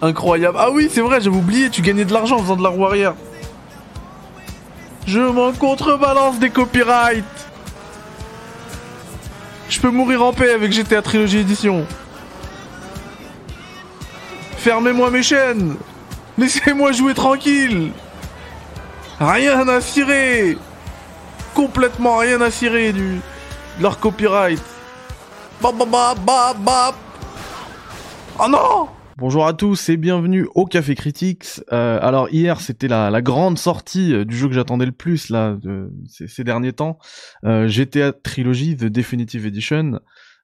Incroyable. Ah oui, c'est vrai, j'avais oublié, tu gagnais de l'argent en faisant de la roue arrière. Je m'en contrebalance des copyrights. Je peux mourir en paix avec GTA Trilogy Edition. Fermez-moi mes chaînes. Laissez-moi jouer tranquille. Rien à cirer. Complètement rien à cirer du de leur copyright. Oh non Bonjour à tous et bienvenue au Café Critics. Euh, alors hier c'était la, la, grande sortie euh, du jeu que j'attendais le plus là de, ces, ces, derniers temps, euh, GTA Trilogy The Definitive Edition.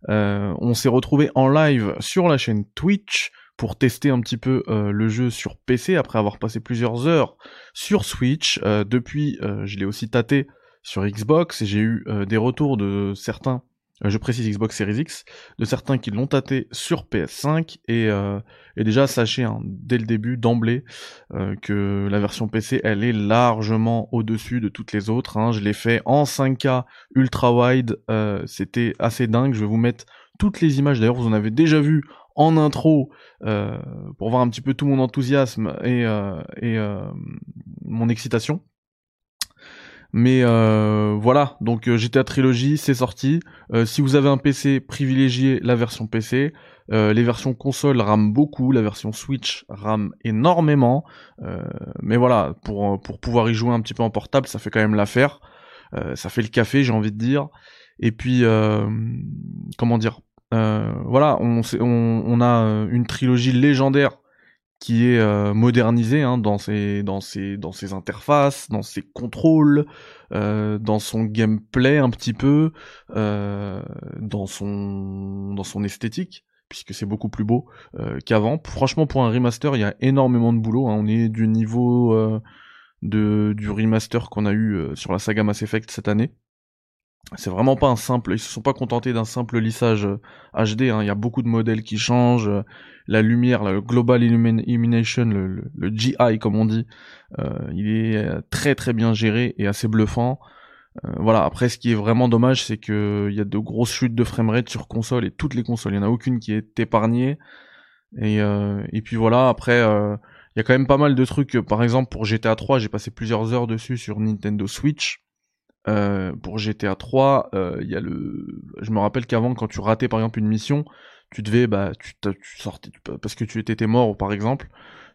Euh, on s'est retrouvé en live sur la chaîne Twitch pour tester un petit peu euh, le jeu sur PC après avoir passé plusieurs heures sur Switch. Euh, depuis, je l'ai aussi tâté sur Xbox et j'ai eu des retours de certains je précise Xbox Series X, de certains qui l'ont tâté sur PS5 et, euh, déjà sachez hein, dès le début d'emblée euh, que la version PC elle est largement au-dessus de toutes les autres. Hein. Je l'ai fait en 5K ultra wide, euh, c'était assez dingue. Je vais vous mettre toutes les images. D'ailleurs vous en avez déjà vu en intro euh, pour voir un petit peu tout mon enthousiasme et, et mon excitation. Mais euh, voilà, donc euh, GTA Trilogy, c'est sorti. Euh, si vous avez un PC, privilégiez la version PC. Les versions console rament beaucoup, la version Switch rame énormément. Mais voilà, pour, pour pouvoir y jouer un petit peu en portable, ça fait quand même l'affaire. ça fait le café, j'ai envie de dire. Et puis, comment dire? Voilà, on, on, on a une trilogie légendaire qui est euh, modernisé hein, dans ses interfaces, dans ses contrôles, euh, dans son gameplay un petit peu, euh, dans son esthétique puisque c'est beaucoup plus beau qu'avant. Franchement, pour un remaster, il y a énormément de boulot. Hein. On est du niveau du remaster qu'on a eu sur la saga Mass Effect cette année. C'est vraiment pas un simple, ils se sont pas contentés d'un simple lissage HD, hein. il y a beaucoup de modèles qui changent, la lumière, le Global Illumination, le, GI comme on dit, euh, il est très très bien géré et assez bluffant. Euh, voilà, après ce qui est vraiment dommage, c'est que il y a de grosses chutes de framerate sur console et toutes les consoles, il y en a aucune qui est épargnée. Et, euh, et puis voilà, après euh, il y a quand même pas mal de trucs, par exemple pour GTA 3, j'ai passé plusieurs heures dessus sur Nintendo Switch. Euh, pour GTA 3, il euh, y a le. Je me rappelle qu'avant, quand tu ratais par exemple une mission, tu devais, bah, tu, tu sortais parce que tu étais mort, par exemple,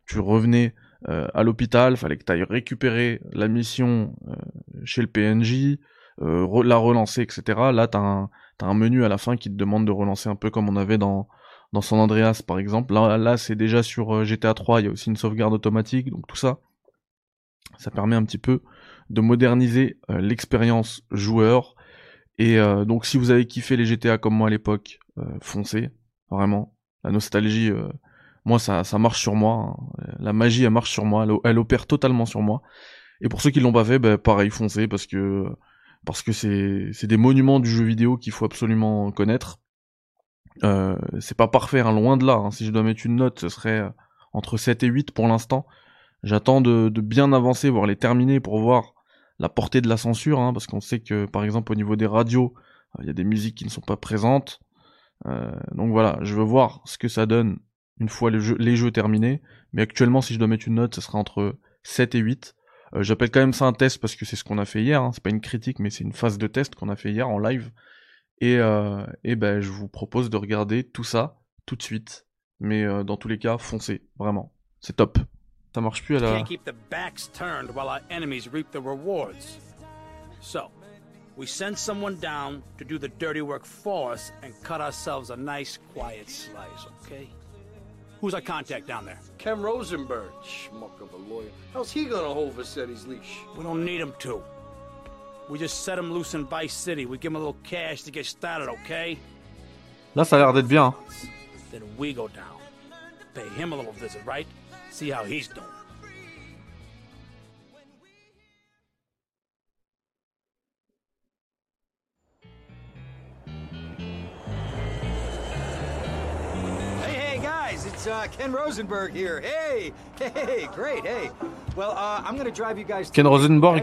tu revenais euh, à l'hôpital, fallait que tu ailles récupérer la mission euh, chez le PNJ, re la relancer, etc. Là, t'as un, as un menu à la fin qui te demande de relancer un peu comme on avait dans dans San Andreas, par exemple. Là, là c'est déjà sur GTA 3, il y a aussi une sauvegarde automatique, donc tout ça, ça permet un petit peu de moderniser euh, l'expérience joueur. Et euh, donc si vous avez kiffé les GTA comme moi à l'époque, euh, foncez, vraiment. La nostalgie, moi ça, ça marche sur moi. Hein. La magie elle marche sur moi, elle, opère totalement sur moi. Et pour ceux qui l'ont pas fait, bah, pareil, foncez parce que parce que c'est c'est des monuments du jeu vidéo qu'il faut absolument connaître. Euh, c'est pas parfait, hein, loin de là. Hein. Si je dois mettre une note, ce serait entre 7 et 8 pour l'instant. J'attends de, de, bien avancer, voire les terminer pour voir la portée de la censure, hein, parce qu'on sait que par exemple au niveau des radios, euh, il y a des musiques qui ne sont pas présentes. Euh, donc voilà, je veux voir ce que ça donne une fois les jeux, terminés. Mais actuellement, si je dois mettre une note, ce sera entre 7 et 8. Euh, J'appelle quand même ça un test parce que c'est ce qu'on a fait hier. Hein. C'est pas une critique, mais c'est une phase de test qu'on a fait hier en live. Et, et ben, je vous propose de regarder tout ça tout de suite. Mais dans tous les cas, foncez, vraiment. C'est top. Ça marche plus à la. Can't keep the backs turned while our enemies reap the rewards. So, we send someone down to do the dirty work for us and cut ourselves a nice quiet slice, okay? Who's our contact down there? Ken Rosenberg, schmuck of a lawyer. How's he gonna hold Vassetti's leash? We don't need him to. We just set him loose in Vice City. We give him a little cash to get started, okay? Là, ça a l'air d'être bien. Then we go down. Pay him a little visit, right? See how he's doing. Hey, hey, guys, it's uh, Ken Rosenberg here. Hey, hey, great, hey. Well, uh, I'm gonna drive you guys. Ken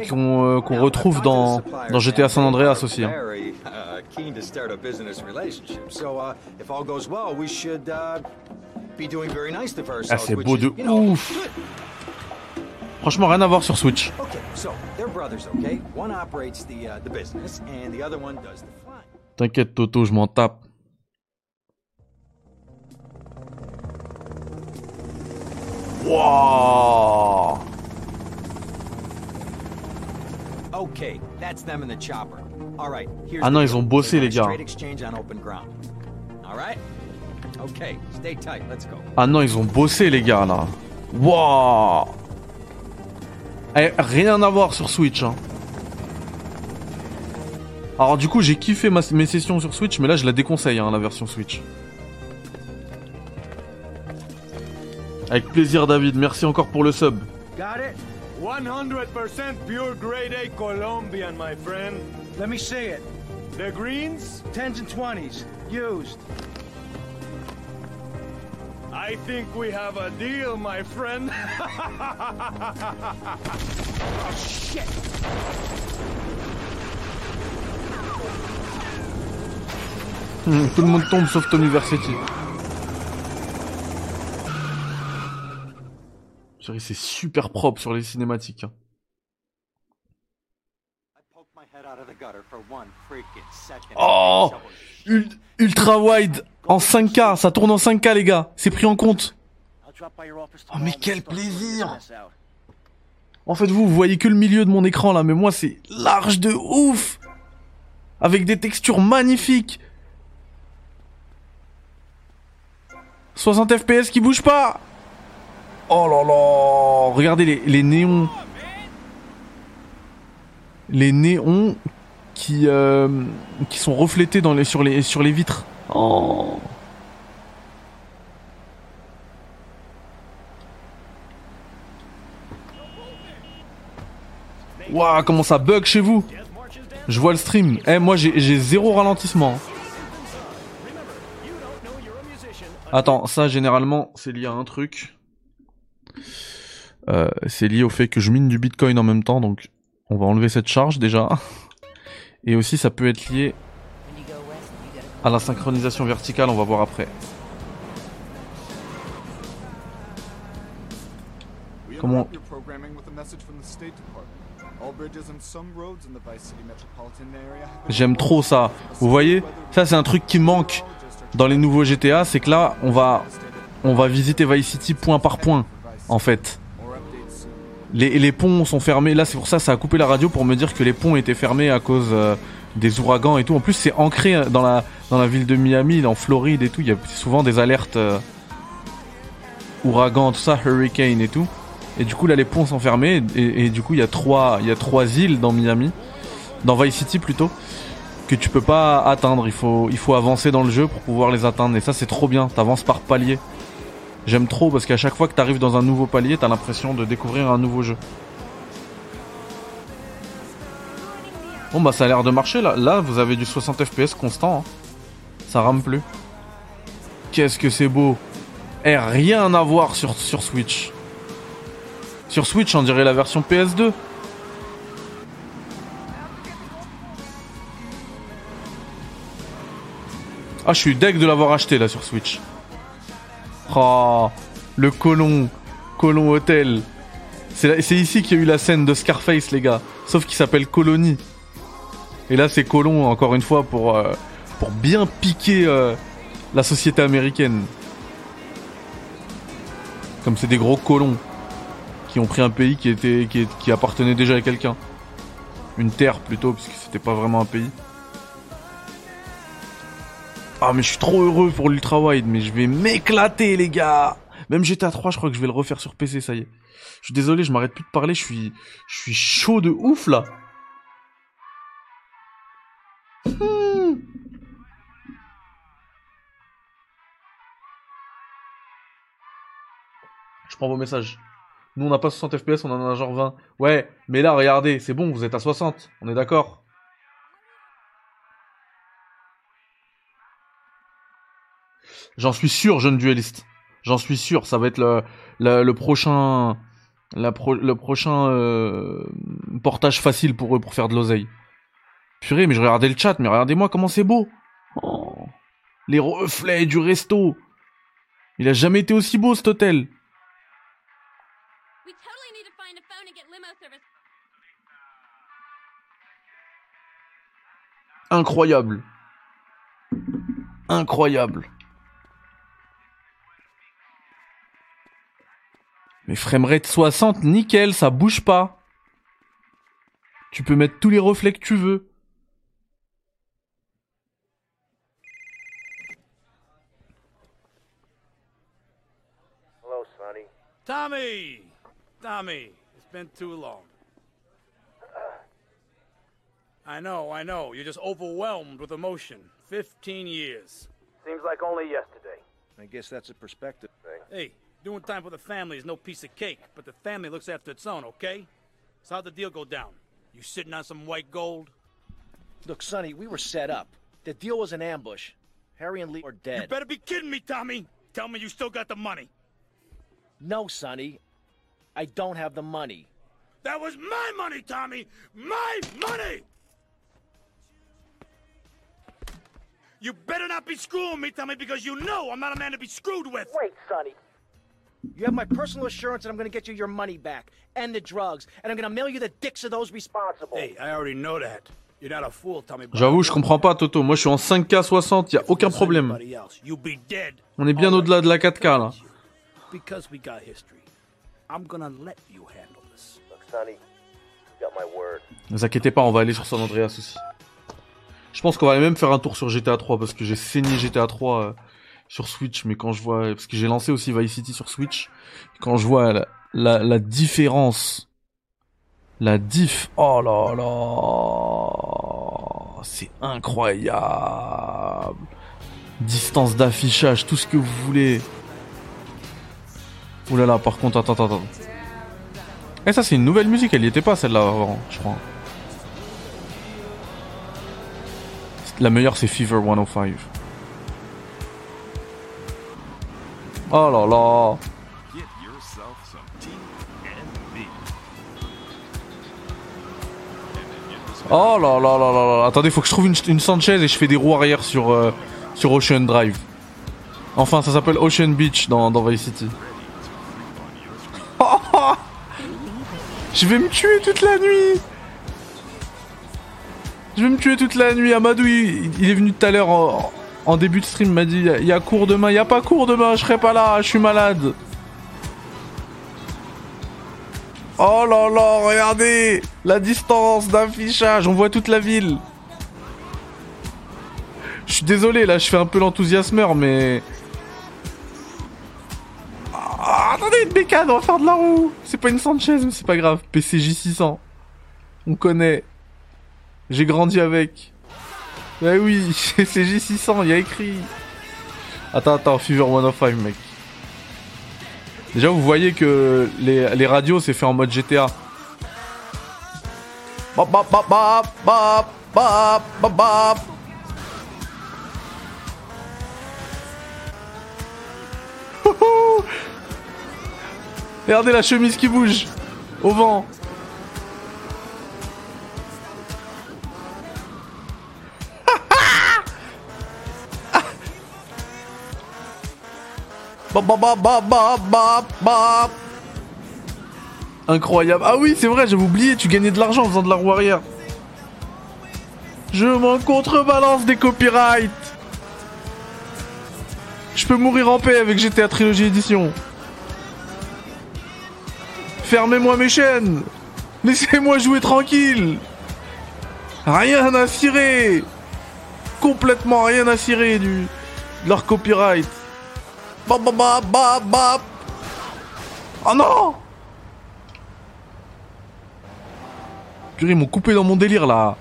Okay? qu'on euh, Now, retrouve dans, dans GTA San and Andreas aussi. hein. Very uh, keen to start a business relationship. So, uh, if all goes well, we should be doing very nice to ourselves. Ah, c'est beau de ouf. Franchement, rien à voir sur Switch. Uh. T'inquiète, Toto, je m'en tape. Here's Ah non, ils ont bossé, les gars. Ah non, ils ont bossé, les gars, là. Wouah Eh, Rien à voir sur Switch, hein. Alors du coup, j'ai kiffé ma- mes sessions sur Switch, mais là, je la déconseille, hein, la version Switch. Avec plaisir, David. Merci encore pour le sub. Got it? 100% pure grade A Colombian, my friend. Let me see it. The greens? 10s and 20s. Used. I think we have a deal, my friend. Oh, shit! Hmm, tout le monde tombe sauf Tony Versetti. C'est super propre sur les cinématiques. hein. I poked my head out of the gutter for one freaking second. Oh Ul- Ultra wide en 5K, ça tourne en 5K les gars, c'est pris en compte. Oh mais quel plaisir. En fait vous, vous voyez que le milieu de mon écran là, mais moi c'est large de ouf Avec des textures magnifiques. 60 FPS qui bougent pas. Oh là là Regardez les, les néons. Les néons qui, euh, qui sont reflétés sur, les, vitres. Oh. Comment ça bug chez vous? Je vois le stream. Eh, moi j'ai zéro ralentissement. Attends, ça généralement c'est lié à un truc. Euh, c'est lié au fait que je mine du bitcoin en même temps, donc on va enlever cette charge déjà. Et aussi ça peut être lié à la synchronisation verticale, on va voir après. Comment- J'aime trop ça. Vous voyez Ça c'est un truc qui manque dans les nouveaux GTA, c'est que là on va on va visiter Vice City point par point en fait. Les, ponts sont fermés. Là, c'est pour ça, ça a coupé la radio pour me dire que les ponts étaient fermés à cause euh, des ouragans et tout. En plus, c'est ancré dans la ville de Miami, en Floride et tout. Il y a souvent des alertes euh, ouragans, tout ça, hurricane et tout. Et du coup, là, les ponts sont fermés et, du coup, il y a trois il y a trois îles dans Miami, dans Vice City plutôt, que tu peux pas atteindre. Il faut il faut avancer dans le jeu pour pouvoir les atteindre. Et ça, c'est trop bien. T'avances par palier. J'aime trop parce qu'à chaque fois que t'arrives dans un nouveau palier, t'as l'impression de découvrir un nouveau jeu. Bon bah ça a l'air de marcher là. Là vous avez du 60 FPS constant. hein. Ça rame plus. Qu'est-ce que c'est beau. Eh rien à voir sur, sur Switch. Sur Switch on dirait la version PS2. Ah je suis deg de l'avoir acheté là sur Switch. Oh, le colon, colon hôtel. C'est ici qu'il y a eu la scène de Scarface, les gars. Sauf qu'il s'appelle Colonie. Et là, c'est colon, encore une fois, pour, euh, bien piquer euh, la société américaine. Comme c'est des gros colons qui ont pris un pays qui, était, qui, appartenait déjà à quelqu'un. Une terre plutôt, parce que c'était pas vraiment un pays. Ah mais je suis trop heureux pour l'ultra wide, mais je vais m'éclater les gars. Même GTA 3, je crois que je vais le refaire sur PC, ça y est. Je suis désolé, je m'arrête plus de parler, je suis je suis chaud de ouf là. Hmm. Je prends vos messages. Nous on n'a pas 60 FPS, on en a genre 20. Ouais, mais là regardez, c'est bon, vous êtes à 60, on est d'accord. J'en suis sûr, jeune dueliste. J'en suis sûr, ça va être le, le, le prochain La pro- le prochain euh, portage facile pour eux pour faire de l'oseille. Purée, mais je regardais le chat, mais regardez-moi comment c'est beau. Oh, les reflets du resto. Il a jamais été aussi beau cet hôtel. We totally Mais framerate 60, nickel, ça bouge pas. Tu peux mettre tous les reflets que tu veux. Hello, Sonny. Tommy! Tommy, it's been too long. I know, I know. You're just overwhelmed with emotion. 15 years. Seems like only yesterday. I guess that's a perspective thing. Hey, doing time for the family is no piece of cake, but the family looks after its own, okay? So how'd the deal go down? You sitting on some white gold? Look, Sonny, we were set up. The deal was an ambush. Harry and Lee are dead. You better be kidding me, Tommy! Tell me you still got the money. No, Sonny. I don't have the money. That was my money, Tommy! My money! You better not be screwing me, Tommy, because you know I'm not a man to be screwed with! Wait, Sonny. You have my personal assurance that I'm going to get you your money back and the drugs, and I'm going to mail you the dicks of those responsible. Hey, I already know that. You're not a fool, Tommy. but J'avoue, je comprends pas Toto. Moi, je suis en 5K 60, y a aucun problème. On est bien au-delà de la 4K là. Because we got history, I'm gonna let you handle this. Look, Sonny, you got my word. Ne vous inquiétez pas, on va aller sur San Andreas aussi. Je pense qu'on va même faire un tour sur GTA 3 parce que j'ai saigné GTA 3 euh, sur Switch, mais quand je vois, parce que j'ai lancé aussi Vice City sur Switch, quand je vois la, la, la différence, la diff, oh là là, c'est incroyable. Distance d'affichage, tout ce que vous voulez. Ouh là là, par contre, attends, attends, attends. Eh, ça, c'est une nouvelle musique, elle y était pas celle-là avant, je crois. La meilleure, c'est Fever 105. Oh là là. Oh là là là là là. Attendez, faut que je trouve une, une Sanchez et je fais des roues arrière sur, euh, sur Ocean Drive. Enfin, ça s'appelle Ocean Beach dans, dans Vice City. Je vais me tuer toute la nuit. Je vais me tuer toute la nuit. Amadou, il, il est venu tout à l'heure en, en début de stream, m'a dit il y a cours demain. Il y a pas cours demain, je serai pas là, je suis malade. Oh là là, regardez la distance d'affichage, on voit toute la ville. Je suis désolé, là, je fais un peu l'enthousiasmeur, mais... Ah, attendez, une bécane, on va faire de la roue. C'est pas une Sanchez, mais c'est pas grave. PCJ 600. On connaît. J'ai grandi avec. Bah oui, PCJ 600, il y a écrit. Attends, attends, Fever 105, mec. Déjà, vous voyez que les, les radios, c'est fait en mode GTA. Bap, bap, bap, bap, bap, bap, bap, bap. Houhou. Regardez la chemise qui bouge au vent. Incroyable. Ah oui, c'est vrai, j'avais oublié, tu gagnais de l'argent en faisant de la roue arrière. Je m'en contrebalance des copyrights. Je peux mourir en paix avec GTA Trilogy Edition. Fermez-moi mes chaînes. Laissez-moi jouer tranquille. Rien à cirer. Complètement rien à cirer du de leur copyright. Bap bap bap bap bap. Oh non Purée, ils m'ont coupé dans mon délire là.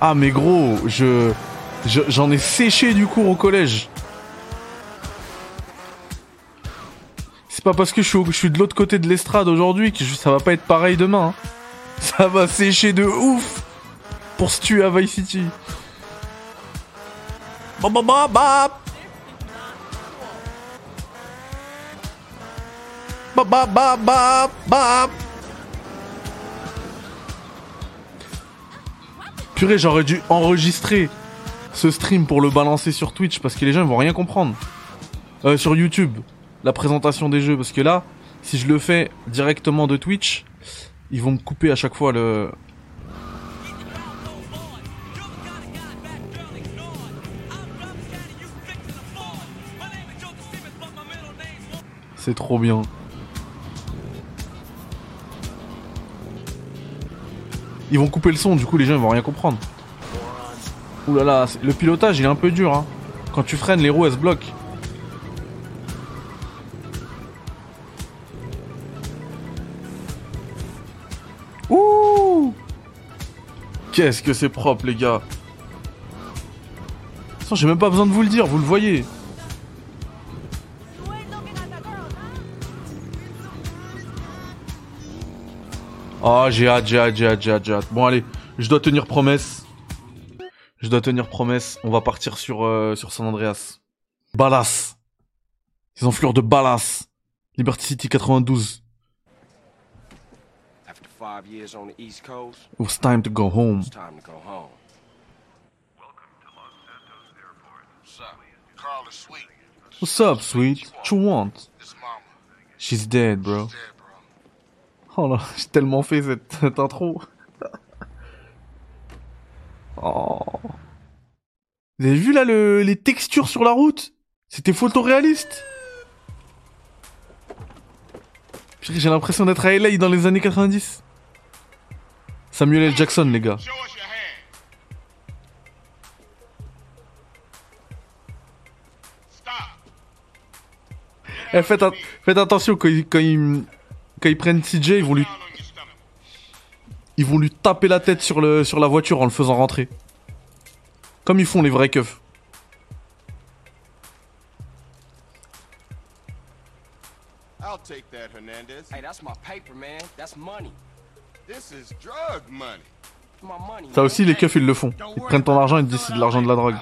Ah mais gros, je je- j'en ai séché du cours au collège. C'est pas parce que je suis, de l'autre côté de l'estrade aujourd'hui que ça va pas être pareil demain. hein. Ça va sécher de ouf pour se tuer à Vice City. Bap, bap, bap, bap. Bap, bap, bap, bap, bap. Purée, j'aurais dû enregistrer ce stream pour le balancer sur Twitch parce que les gens vont rien comprendre. Euh, sur YouTube, la présentation des jeux parce que là, si je le fais directement de Twitch, ils vont me couper à chaque fois le. C'est trop bien. Ils vont couper le son, du coup les gens ils vont rien comprendre. Ouh là là, le pilotage il est un peu dur hein. Quand tu freines, les roues elles se bloquent. Ouh Qu'est-ce que c'est propre les gars j'ai même pas besoin de vous le dire, vous le voyez. Oh, j'ai hâte, j'ai hâte, j'ai hâte, j'ai hâte, j'ai hâte. Bon, allez, je dois tenir promesse. Je dois tenir promesse. On va partir sur, euh, sur San Andreas. Ballas. Ils ont fleur de Ballas. Liberty City 92. After five years on the East Coast, It was time to go home. it's time to go home. Carl is sweet. What's up, sweet? What you want? She's dead, bro. Dead, bro. Oh là, j'ai tellement fait cette, intro. oh. Vous avez vu là le, les textures sur la route? C'était photoréaliste. J'ai l'impression d'être à LA dans les années 90. Samuel L. Jackson, les gars. Eh, faites, at- faites attention quand ils, quand, quand ils prennent CJ, ils vont lui, ils vont lui taper la tête sur, le, sur la voiture en le faisant rentrer. Comme ils font les vrais keufs. I'll take that, Hernandez. Hey, that's my paper, man. That's money. This is drug money. My money. Ça aussi, les keufs, ils le font. Ils prennent ton argent et te disent c'est de l'argent de la drogue.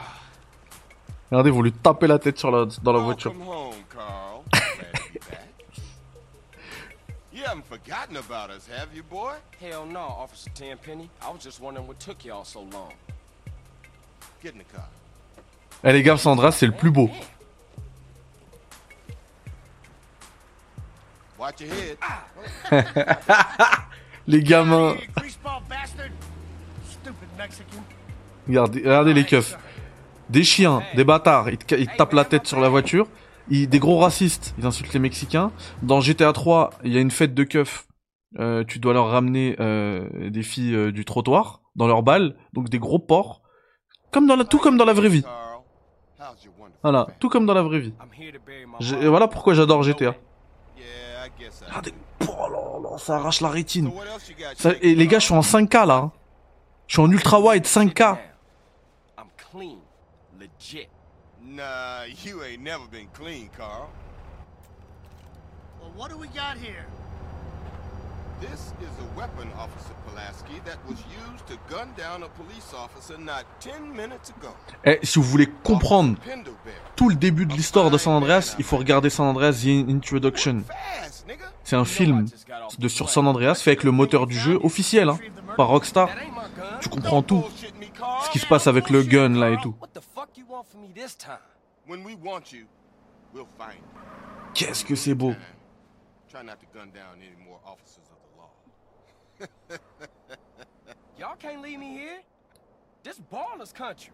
Regardez, ils vont lui taper la tête sur la, dans la voiture. You haven't forgotten about us, have you, boy? Hell no, Officer Tenpenny. I was just wondering what took y'all so long. Get in the car. Eh les gars, Sandra, c'est le plus beau. Watch your head. Les gamins. Regardez, regardez les keufs. Des chiens, des bâtards, ils te, ils te tapent la tête sur la voiture. Ils, des gros racistes, ils insultent les Mexicains. Dans GTA 3, il y a une fête de keufs. Euh, tu dois leur ramener euh, des filles euh, du trottoir dans leur balle, donc des gros porcs. Comme dans la, tout comme dans la vraie vie. Voilà, tout comme dans la vraie vie. Et voilà pourquoi j'adore GTA. Regardez, oh là là, ça arrache la rétine. Ça- et les gars, je suis en 5K là. hein. Je suis en ultra wide 5K. Nah, you ain't never been clean, Carl. Well, what do we got here? This is a weapon, Officer Pulaski, that was used to gun down a police officer not 10 minutes ago. Eh, si vous voulez comprendre tout le début de l'histoire de San Andreas, il faut regarder San Andreas The Introduction. C'est un film de sur San Andreas fait avec le moteur du jeu officiel, hein, par Rockstar. Tu comprends tout. Ce qui se passe avec le gun là et tout. What the fuck you want from me this time? When we want you, we'll find you. Qu'est-ce que c'est beau. Try not to gun down any more officers of the law. Y'all can't leave me here. This baller's country.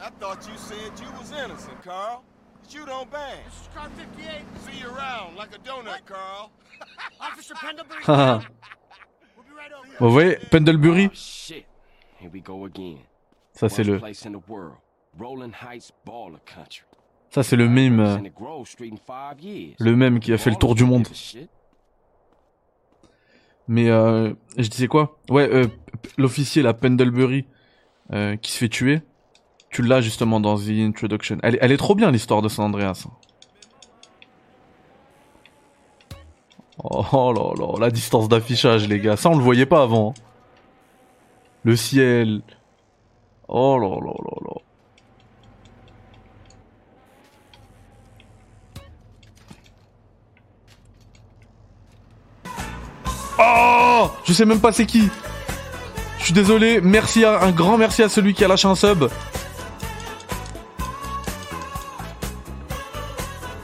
I thought you said you was innocent, Carl. But you don't bang. This is car 58. See you around like a donut, Carl. Officer Pendlebury. Haha. we'll be right over. Vous voyez, Pendlebury, Oh, shit. Here we go again. ça c'est le, place in the world. Rolling Heights baller country. Ça c'est le meme, euh, le meme qui a fait le tour du monde. Mais euh, je disais quoi? Ouais, euh, l'officier, la Pendlebury, qui se fait tuer. Tu l'as justement dans The Introduction. Elle, est- trop bien l'histoire de San Andreas. Oh là là, la distance d'affichage, les gars. Ça, on le voyait pas avant. hein. Le ciel. Oh là là là là. Je sais même pas c'est qui. Je suis désolé. Merci à, un grand merci à celui qui a lâché un sub.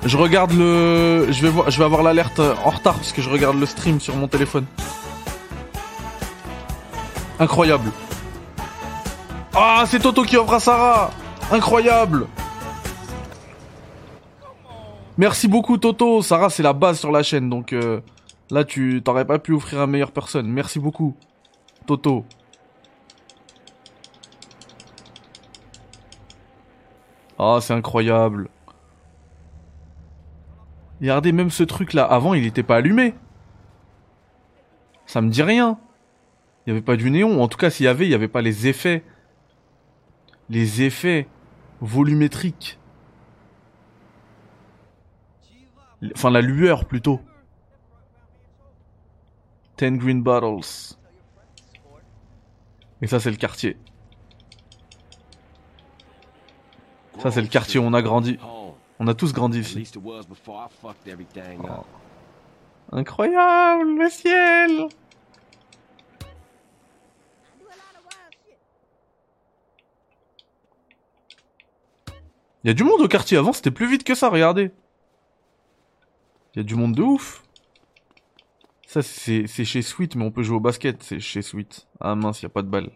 Je regarde le, je vais voir, je vais avoir l'alerte en retard parce que je regarde le stream sur mon téléphone. Incroyable. Ah, c'est Toto qui offre à Sarah. Incroyable. Merci beaucoup Toto. Sarah, c'est la base sur la chaîne, donc euh, là tu t'aurais pas pu offrir à meilleure personne. Merci beaucoup, Toto. Ah, c'est incroyable. Regardez, même ce truc-là, avant, il était pas allumé. Ça me dit rien. Il n'y avait pas du néon. En tout cas, s'il y avait, il n'y avait pas les effets. Les effets volumétriques. Enfin, la lueur, plutôt. Ten green bottles. Et ça, c'est le quartier. Ça, c'est le quartier où on a grandi. On a tous grandi ici. Oh. Incroyable, le ciel Il y a du monde au quartier. Avant, c'était plus vite que ça, regardez. Il y a du monde de ouf. Ça, c'est chez Sweet, mais on peut jouer au basket. C'est chez Sweet. Ah mince, il a pas de balle.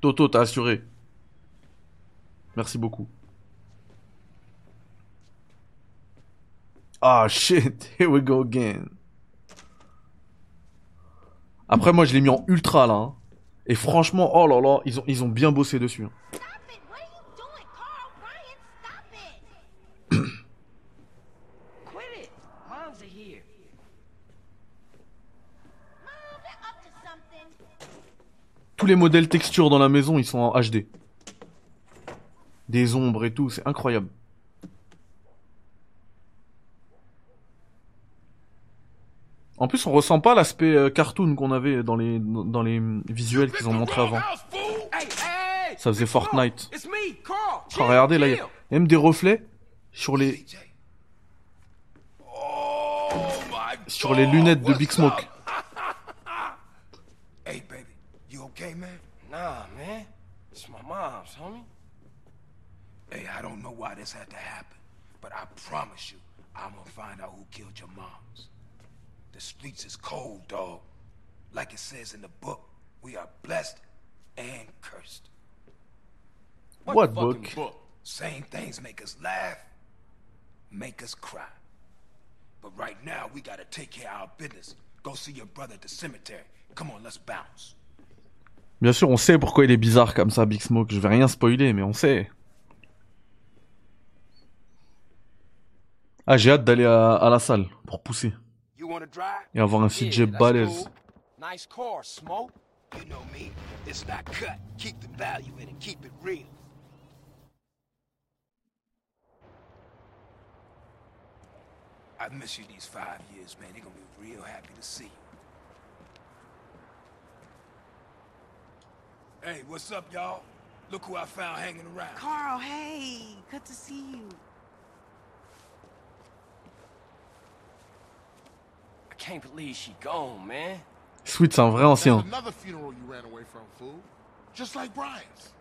Toto, t'as assuré. Merci beaucoup. Ah shit, here we go again. Après moi je l'ai mis en ultra là. hein. Et franchement, oh là là, ils ont, ils ont bien bossé dessus. hein. Tous les modèles texture dans la maison, ils sont en HD. Des ombres et tout, c'est incroyable. En plus, on ressent pas l'aspect euh, cartoon qu'on avait dans les dans les visuels qu'ils ont montré avant. Ça faisait Fortnite. Oh, regardez, là, il y a même des reflets sur les sur les lunettes de Big Smoke. Hey, baby, you okay, man? Nah, man. It's my mom's, homie. Hey, I don't know why this had to happen, but I promise you, I'm gonna find out who killed your moms. The streets is cold, dog. Like it says in the book, we are blessed and cursed. What book? Same things make us laugh, make us cry. But right now, we gotta take care of our business. Go see your brother at the cemetery. Come on, let's bounce. Bien sûr, on sait pourquoi il est bizarre comme ça, Big Smoke. Je vais rien spoiler, mais on sait. Ah, j'ai hâte d'aller à, à la salle pour pousser? Et avoir un CJ balèze. Nice car, Smoke. You know me. It's not cut. Keep the value in it. Keep it real. I've missed you these five years, man. They're gonna be real happy to see you. Hey, what's up, y'all? Look who I found hanging around. Carl, hey, good to see you. Can't believe she gone, man. Sweet, c'est un vrai ancien. Another funeral you ran away from, fool. Just like Brian's.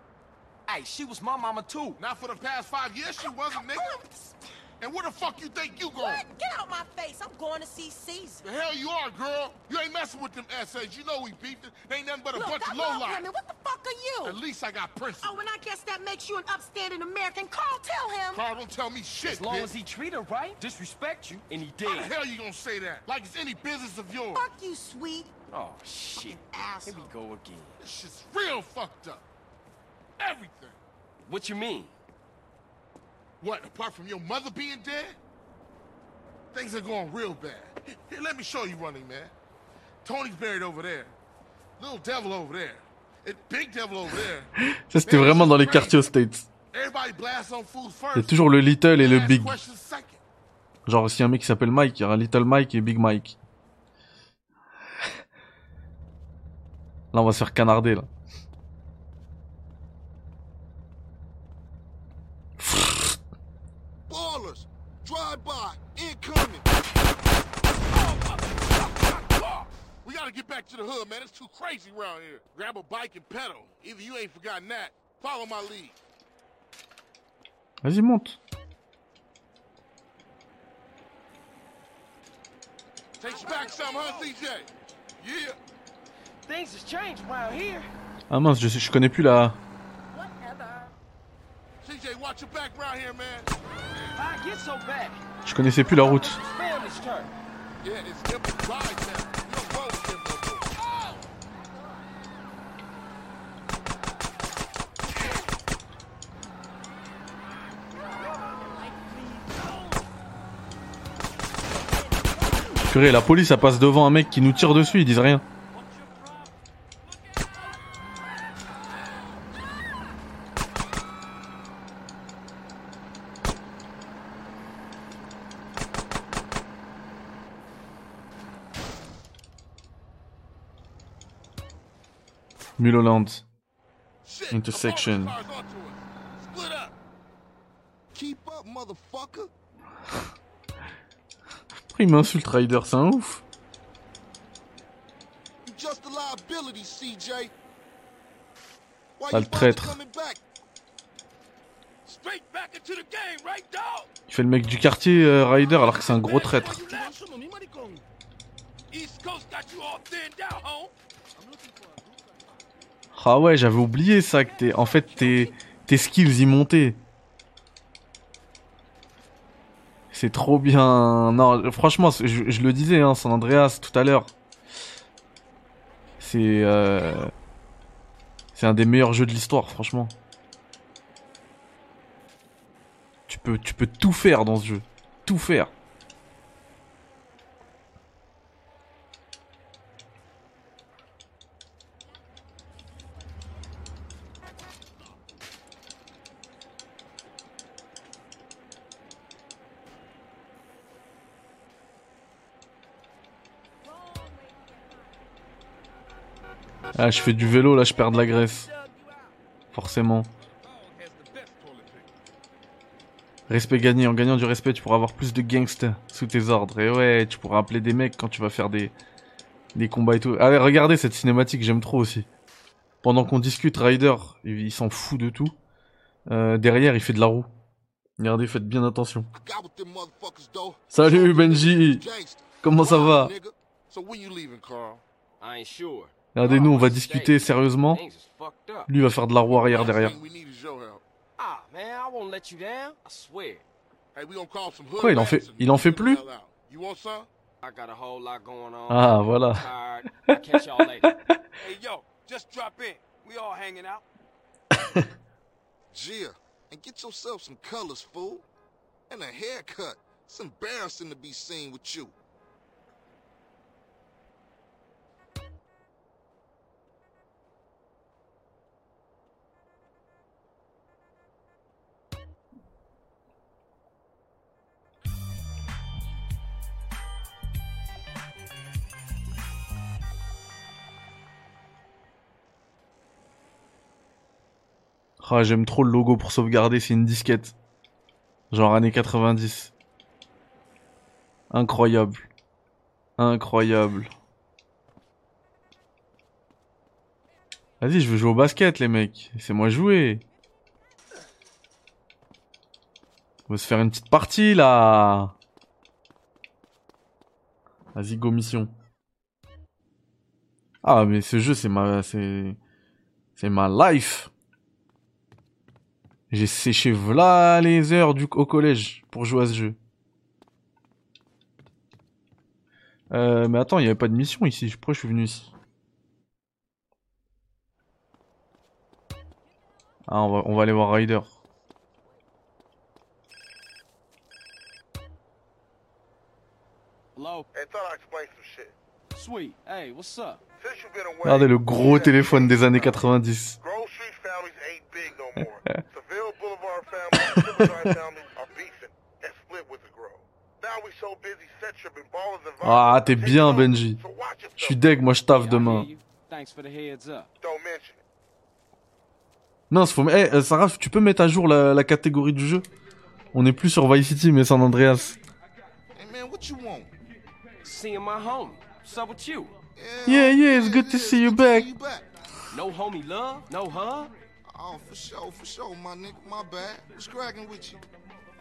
Hey, she was my mama too. Not for the past five years, she wasn't, nigga. And where the fuck you think you going? What? Get out my face. I'm going to see Caesar. The hell you are, girl. You ain't messing with them essays. You know we beefed it. They ain't nothing but a Look, bunch I of love lowlife. women. What the fuck are you? At least I got principles. Oh, and I guess that makes you an upstanding American. Carl, tell him. Carl, don't tell me shit, As long bitch. as he treat her right, disrespect you, and he did. How the hell you gonna say that? Like it's any business of yours. Fuck you, sweet. Oh shit. Asshole. Here we go again. This shit's real fucked up. Everything. What you mean? What, apart from your mother being dead? Things are going real bad. Here, let me show you running, man. Tony's buried over there. Little devil over there. And big devil over there. Ça, c'était vraiment dans les quartiers aux States. Il y a toujours le Little et le Big. Genre, s'il y a un mec qui s'appelle Mike, il y aura Little Mike et Big Mike. Là, on va se faire canarder, là. coming. We gotta get back man. It's too crazy around here. Grab a bike and pedal. Either you ain't forgotten that. Follow my lead. Vas-y, monte. Takes you back some, huh, CJ? Yeah. Things has changed around here. Ah mince, je, je connais plus la... CJ, watch your back around here, man. I get so bad. Je connaissais plus la route. Yeah, it's now. You don't roll with him no more. La police, elle passe devant un mec qui nous tire dessus, ils disent rien. Mulholland. Intersection. Pourquoi il m'insulte Ryder, c'est un ouf. Ah, le traître. Il fait le mec du quartier euh, Ryder alors que c'est un gros traître. Ah ouais, j'avais oublié ça, que t'es... En fait, tes... tes skills y montaient. C'est trop bien. Non, franchement, je, le disais, hein, San Andreas tout à l'heure. C'est... euh, C'est un des meilleurs jeux de l'histoire, franchement. Tu peux tout faire dans ce jeu. Tout faire. Ah, je fais du vélo, là, je perds de la graisse. Forcément. Respect gagné. En gagnant du respect, tu pourras avoir plus de gangsters sous tes ordres. Et ouais, tu pourras appeler des mecs quand tu vas faire des, des combats et tout. Allez, regardez cette cinématique, j'aime trop aussi. Pendant qu'on discute, Ryder, il, il s'en fout de tout. Euh, derrière, il fait de la roue. Regardez, faites bien attention. Salut Benji Comment ça va? Regardez, nous, on va discuter sérieusement. Lui va faire de la roue arrière derrière. We need is your help. Ah, man, I won't let you down. I swear. Hey, we gonna call some hood Quoi, il en fait, il en fait plus? Hell out. You want some? I got a whole lot going on. Ah, voilà. Tired. I'll catch y'all later. Hey, yo, just drop in. We all hanging out. Gia, and get yourself some colors, fool. And a haircut. It's embarrassing to be seen with you. Ah, j'aime trop le logo pour sauvegarder, c'est une disquette. Genre années 90. Incroyable. Incroyable. Vas-y, je veux jouer au basket, les mecs. Laissez-moi jouer. On va se faire une petite partie, là. Vas-y, go mission. Ah, mais ce jeu, c'est ma... C'est... C'est ma life. J'ai séché v'là les heures du, au collège pour jouer à ce jeu. Euh, mais attends, il n'y avait pas de mission ici. Pourquoi je suis venu ici? Ah, on va, on va aller voir Ryder. Hello? Hey, thought I'd explain some shit. Sweet. Hey, what's up? Regardez le gros téléphone des années 90. Grove Street families ain't big no more. Seville Boulevard family and Silverline families are beefing and split with the Grove. Now we so busy set tripping ballers and Ah, t'es bien, Benji. Je suis deg, moi je taffe demain. Thanks for the heads up. Don't mention it. Mince, faut... Eh, Sarah, tu peux mettre à jour la, la catégorie du jeu? On est plus sur Vice City, mais San Andreas. Hey man. What you want? Seeing my homie. What's up with you? Yeah, yeah, it's good to see you back. No homie love? No hug? Oh, for sure, for sure, my nigga. My bad. What's cracking with you?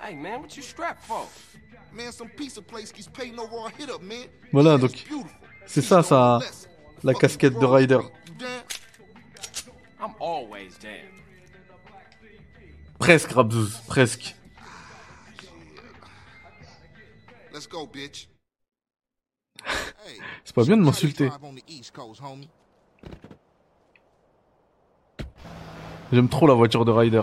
Hey, man, what you strapped for? Man, some piece of place keeps paying no raw hit up, man. Voilà, donc c'est ça, ça, la casquette de Ryder. I'm always down. Presque, Rabzouz, presque. Let's go, bitch. C'est pas bien de m'insulter. J'aime trop la voiture de Ryder.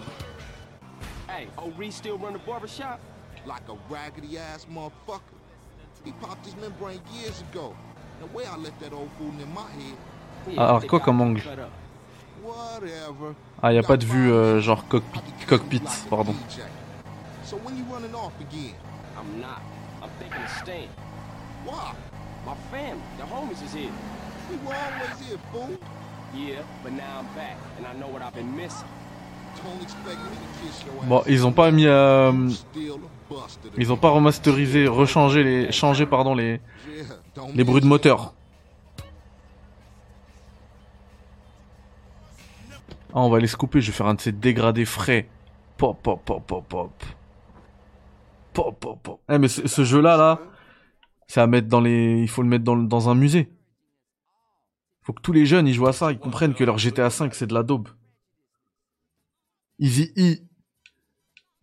Like a raggedy ass motherfucker. He popped his membrane years ago. The way I left that old fool in my head? Ah, alors quoi comme angle Whatever. Ah, y a pas de vue euh, genre cockpit, cockpit, pardon. So when you running off again? I'm not. I'm thinking of staying. Why? My family, the homies is here. We were always here, fool. Yeah, but now I'm back, and I know what I've been missing. Don't expect me to kiss your Bon, ils ont pas mis euh, ils ont pas remasterisé, rechangé les changé pardon les les bruits de moteur. Ah, on va les couper, je vais faire un de ces dégradés frais. Pop pop pop pop pop. Pop pop pop. Eh mais ce, ce jeu là là, c'est à mettre dans les il faut le mettre dans, dans un musée. Faut que tous les jeunes ils jouent à ça, ils comprennent que leur GTA 5 c'est de la daube. Easy E.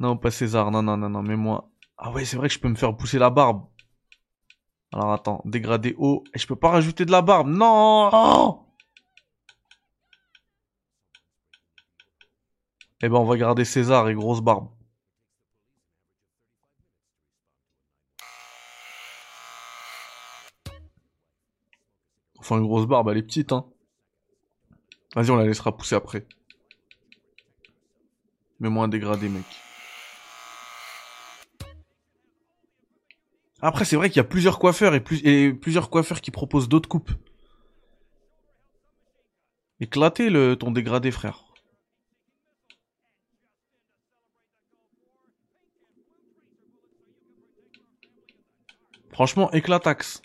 Non, pas César, non, non, non, non, mais moi. Ah ouais, c'est vrai que je peux me faire pousser la barbe. Alors attends, dégradé haut. Et je peux pas rajouter de la barbe. Non Eh ben, on va garder César et grosse barbe. Enfin, une grosse barbe, elle est petite, hein. Vas-y, on la laissera pousser après. Mets-moi un dégradé, mec. Après, c'est vrai qu'il y a plusieurs coiffeurs et, plus, et plusieurs coiffeurs qui proposent d'autres coupes. Éclaté le, ton dégradé, frère. Franchement, éclatax.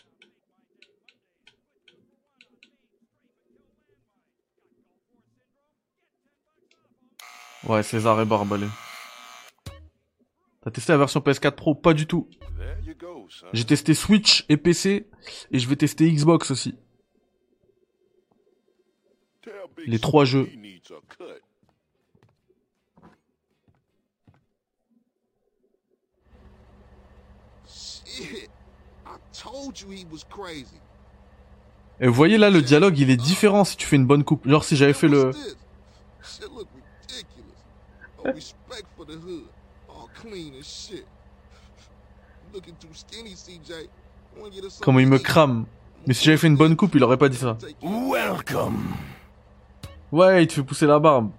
Ouais, César et Barbalé. T'as testé la version PS4 Pro? Pas du tout. J'ai testé Switch et PC et je vais tester Xbox aussi. Les trois jeux. Et vous voyez là, le dialogue il est différent si tu fais une bonne coupe. Genre si j'avais fait le... Shit look ridiculous. No respect for the hood. All clean as shit. Looking too skinny, CJ. Wanna get us Comment il me crame. Mais si j'avais fait une bonne coupe, il aurait pas dit ça. Welcome. Ouais, il te fait pousser la barbe.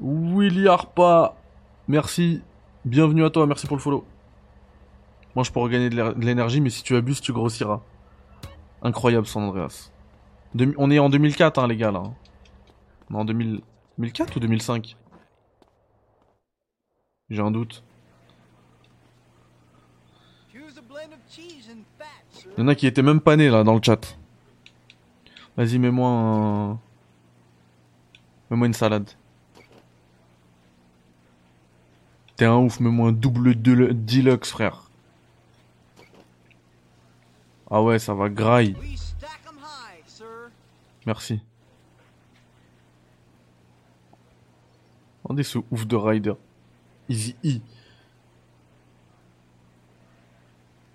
Willy Arpa. Merci. Bienvenue à toi, merci pour le follow. Moi, je peux regagner de l'é- de l'énergie, mais si tu abuses, tu grossiras. Incroyable, San Andreas. On est en 2004, hein, les gars, là. On est en 2000... 2004 ou 2005 J'ai un doute. Il y en a qui étaient même pas nés, là, dans le chat. Vas-y, mets-moi un... Mets-moi une salade. T'es un ouf, mets-moi un double de- deluxe, frère. Ah ouais, ça va graille. Merci. Regardez ce ouf de rider. Easy E.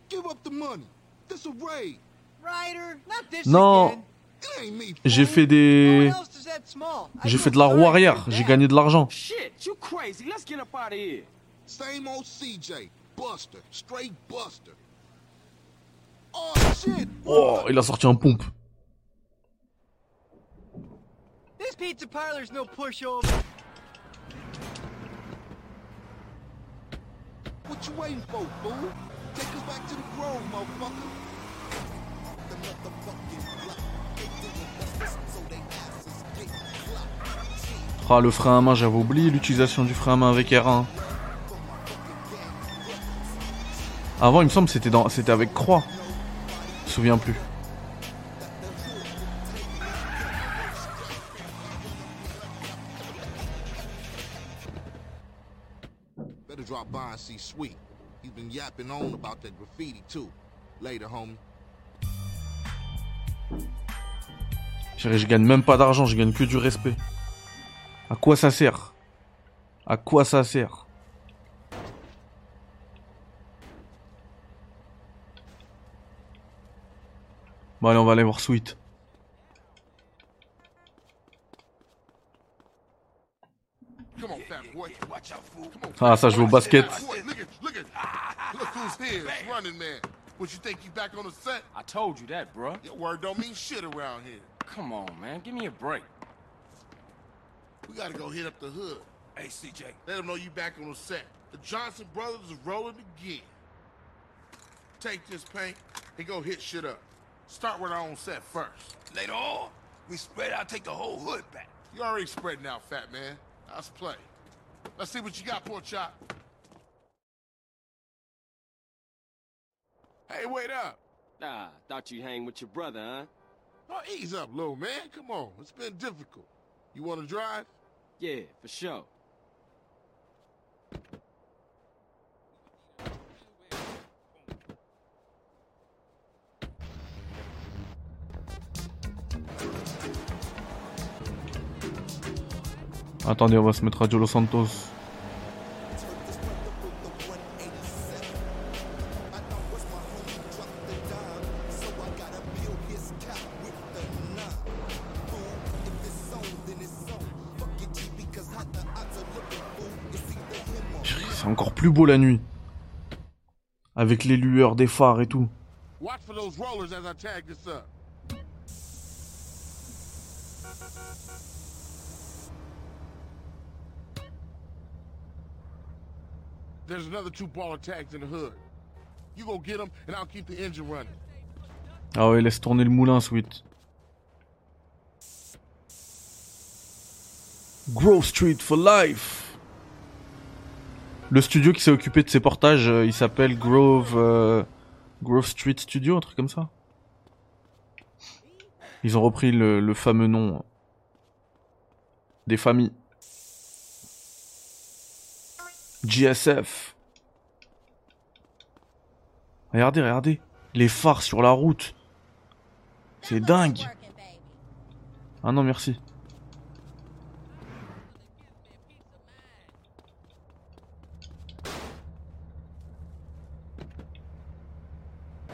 Give up the money. This a raid. Ryder, not this Non again. It ain't me. J'ai fait des... J'ai fait de la roue arrière, j'ai gagné de l'argent. Shit, you crazy. Let's get up out of here. Same old CJ. Buster. Straight Buster. Oh shit. Oh, il a sorti un pompe. This pizza parlor's no pushover. What you? Take us back to the motherfucker. Ah, le frein à main, j'avais oublié l'utilisation du frein à main avec R1. Avant, il me semble, c'était dans, c'était avec Croix. Je me souviens plus. See Sweet. He's been yapping on about that graffiti too. Later, homie. Chérie, je gagne même pas d'argent, je gagne que du respect. À quoi ça sert? À quoi ça sert? Bon allez, on va aller voir Sweet. Ah, ça joue au basket. Boy, look at, look at, look who's here, running man. What you think you back on the set? I told you that, bruh. Your word don't mean shit around here. Come on, man. Give me a break. We gotta go hit up the hood. Hey, CJ. Let them know you back on the set. The Johnson brothers is rolling again. Take this paint and go hit shit up. Start with our own set first. Later on, we spread out, take the whole hood back. You already spreading out, fat man. Let's play. Let's see what you got, poor chop. Hey, wait up. Ah, thought you'd hang with your brother, huh? Oh, ease up, little man. Come on. It's been difficult. You want to drive? Yeah, for sure. Attendez, on va se mettre à Jolo Santos. C'est encore plus beau la nuit. Avec les lueurs des phares et tout. Watch for those rollers as I tag this up. There's another two baller tags in the hood. You go get them, and I'll keep the engine running. Ah ouais, laisse tourner le moulin, Sweet. Grove Street for life. Le studio qui s'est occupé de ces portages, euh, il s'appelle Grove euh, Grove Street Studio, un truc comme ça. Ils ont repris le, le fameux nom des familles. GSF. Regardez, regardez. Les phares sur la route. C'est dingue. Ah non, merci.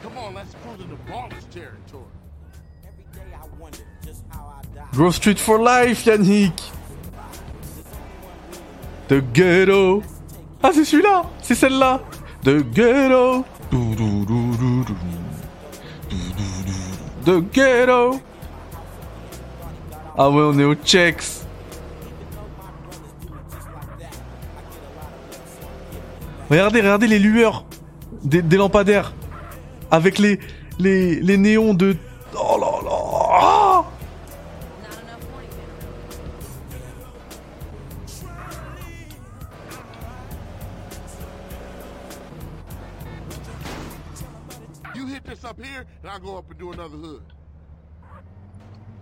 Come on, let's cruise into ballers territory. Grove Street for life, Yannick. The Ghetto. Ah, c'est celui-là. C'est celle-là. The Ghetto. The Ghetto. Ah ouais, on est au Checks. Regardez, regardez les lueurs des, des lampadaires. Avec les, les, les néons de...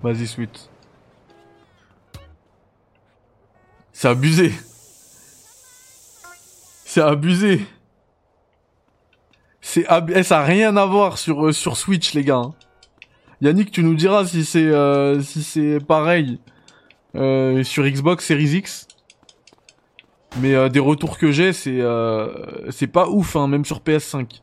Vas-y, Sweet. C'est abusé. C'est abusé. C'est ab... eh, ça a rien à voir sur, euh, sur Switch, les gars. hein. Yannick, tu nous diras si c'est euh, si c'est pareil euh, sur Xbox Series X. Mais euh, des retours que j'ai, c'est c'est pas ouf, hein, même sur PS5.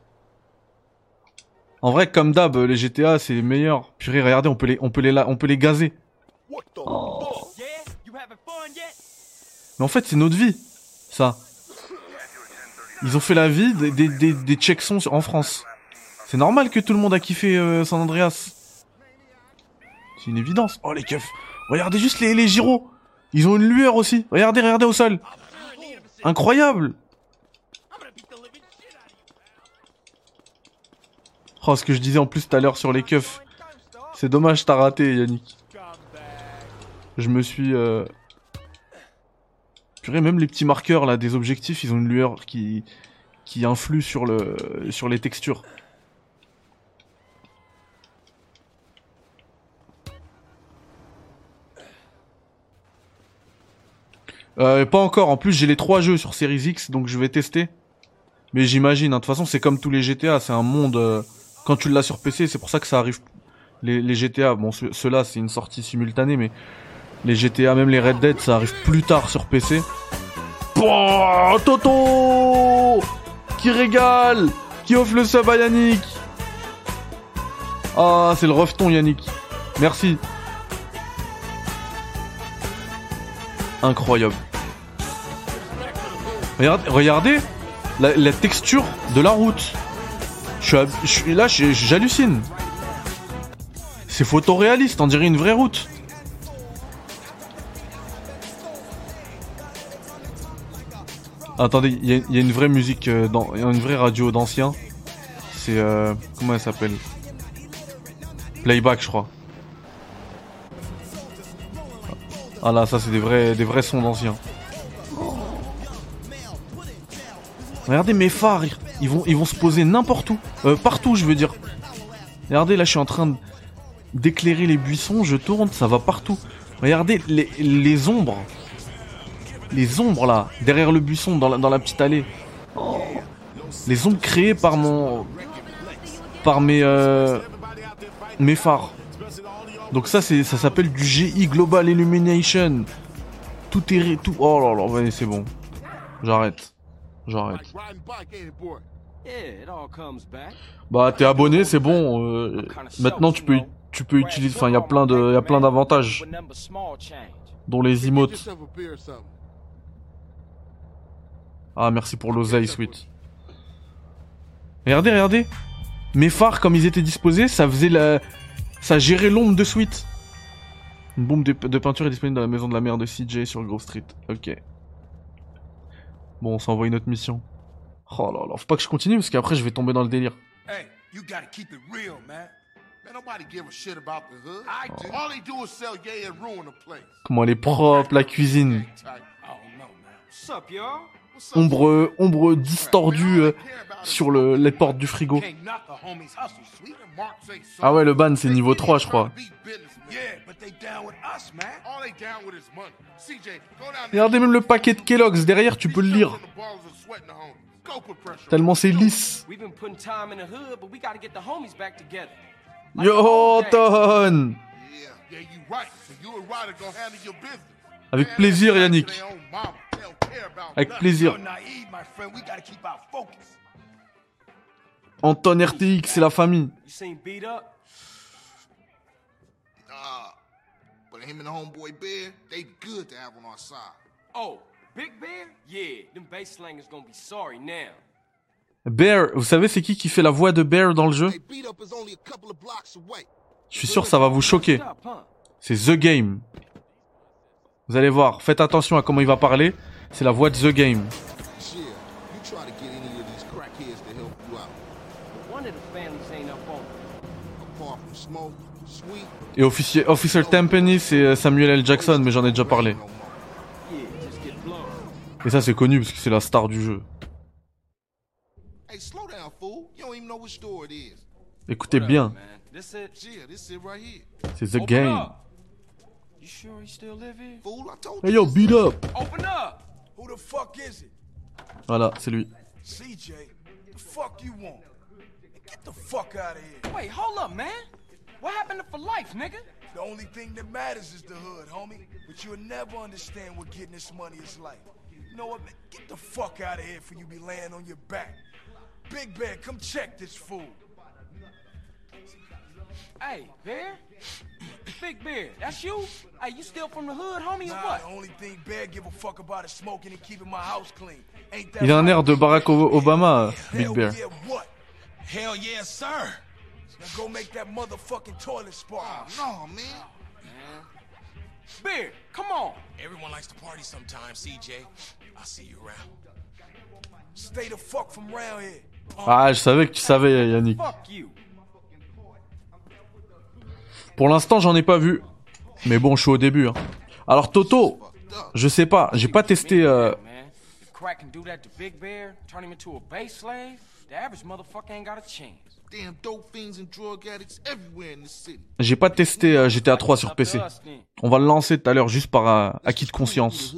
En vrai, comme d'hab, les GTA, c'est les meilleurs. Purée, regardez, on peut les, on peut les, on peut les gazer. Mais en fait, c'est notre vie, ça. Ils ont fait la vie des, des, des, Tchèques en France. C'est normal que tout le monde a kiffé euh, San Andreas. C'est une évidence. Oh, les keufs. Regardez juste les, les gyros. Ils ont une lueur aussi. Regardez, regardez au sol. Incroyable. Oh, ce que je disais en plus tout à l'heure sur les keufs. C'est dommage, t'as raté, Yannick. Je me suis... Euh... Purée, même les petits marqueurs là des objectifs, ils ont une lueur qui, qui influe sur le sur les textures. Euh, pas encore. En plus, j'ai les trois jeux sur Series X, donc je vais tester. Mais j'imagine. hein. De toute façon, c'est comme tous les GTA. C'est un monde. euh, quand tu l'as sur PC, c'est pour ça que ça arrive. Les, GTA, bon, ceux- ceux-là, c'est une sortie simultanée, mais les GTA, même les Red Dead, ça arrive plus tard sur PC. Pouah, Toto Qui régale Qui offre le sub à Yannick Ah, c'est le refton, Yannick. Merci. Incroyable. Regarde- regardez la, la texture de la route. Je suis, là, j'hallucine. C'est photoréaliste, on dirait une vraie route. Attendez, il y, a- une vraie musique, euh, dans, y a une vraie radio d'ancien. C'est euh, comment elle s'appelle? Playback, je crois. Ah là, ça c'est des vrais, des vrais sons d'anciens. Regardez mes phares, ils- vont, ils vont se poser n'importe où, Euh, partout, je veux dire. Regardez, là, je suis en train d'éclairer les buissons, je tourne, ça va partout. Regardez les, les ombres, les ombres là, derrière le buisson, dans la, dans la petite allée. Les ombres créées par mon, par mes, euh, mes phares. Donc ça, ça s'appelle du GI Global Illumination. Tout est, tout. Oh là là, c'est bon. J'arrête, j'arrête. Bah t'es abonné, c'est bon. euh, maintenant tu peux tu peux utiliser. Enfin il y a plein de y a plein d'avantages, dont les emotes. Ah merci pour l'oseille, sweet. Regardez, regardez. Mes phares comme ils étaient disposés, ça faisait la, ça gérait l'ombre de sweet. Une bombe de, de peinture est disponible dans la maison de la mère de CJ sur Grove Street. Ok. Bon, on s'envoie une autre mission. Oh là là, faut pas que je continue parce qu'après je vais tomber dans le délire. Hey, you gotta keep it real, man. Man, nobody give a shit about the hood. I do. All they do is sell yay and ruin the place. Comment elle est propre la cuisine. Type. Oh no, man. What's up, y'all? Ombre, ombre distordue euh, sur le, les portes du frigo. Ah ouais, le ban c'est niveau 3 je crois. Beat business, man. Yeah, but they down with us, man. All they down with is money. CJ, go down there. Regardez même le paquet de Kellogg's derrière, tu peux le lire. Tellement c'est lisse. We've been putting time in the hood, but we gotta get the homies back together. Yo, Ton Yeah, yeah, you right. So you and Ryder gonna handle your business. Avec plaisir, Yannick. About Avec plaisir. Anton RTX, c'est la famille. You seen beat up? Nah. But him and the homeboy Bear, they good to have on our side. Oh, Big Bear? Yeah, them bass slangers gonna be sorry now. Bear, vous savez c'est qui qui fait la voix de Bear dans le jeu? Je suis sûr que ça va vous choquer. C'est The Game. Vous allez voir, faites attention à comment il va parler. C'est la voix de The Game. Shit, you try to get any of these crackheads to help you out. No wonder the families ain't up on it. Apart from Smoke, Sweet, Et officier, Officer Tampany, c'est euh, Samuel L. Jackson, mais j'en ai déjà parlé. Et ça c'est connu parce que c'est la star du jeu. Hey, slow down, fool. You don't even know which store it is. Écoutez bien, Man, this it? Yeah, this it right here. c'est The Game. up. You sure he still live here? Fool, I told Hey yo, beat up Open up! Who the fuck is it? Voilà, c'est lui. CJ, the fuck you want? Get the fuck out of here. Wait, hold up, man. What happened to for life, nigga? The only thing that matters is the hood, homie. But you'll never understand what getting this money is like. You know what, man? Get the fuck out of here for you be laying on your back. Big Bear, come check this fool. Hey, Bear? Big Bear, that's you? Hey, you still from the hood, homie, or Nah, what? the only thing Bear give a fuck about is smoking and keeping my house clean. Ain't that Il a un right? air de Barack O- Obama, Big Hell Bear. yeah, what? Hell yeah, sir. Now go make that motherfucking toilet spark. Oh, no, man. Bear, come on. Everyone likes to party sometimes, CJ. I'll see you around. Stay the fuck from around here. Ah, je savais que tu savais, Yannick. Fuck you. Pour l'instant, j'en ai pas vu. Mais bon, je suis au début. hein. Alors, Toto, je sais pas, j'ai pas testé. euh, crack can do that to Big Bear, turn him into a base slave, the average motherfucker ain't got a chance. J'ai pas testé euh, GTA 3 sur PC. On va le lancer tout à l'heure juste par euh, acquis de conscience.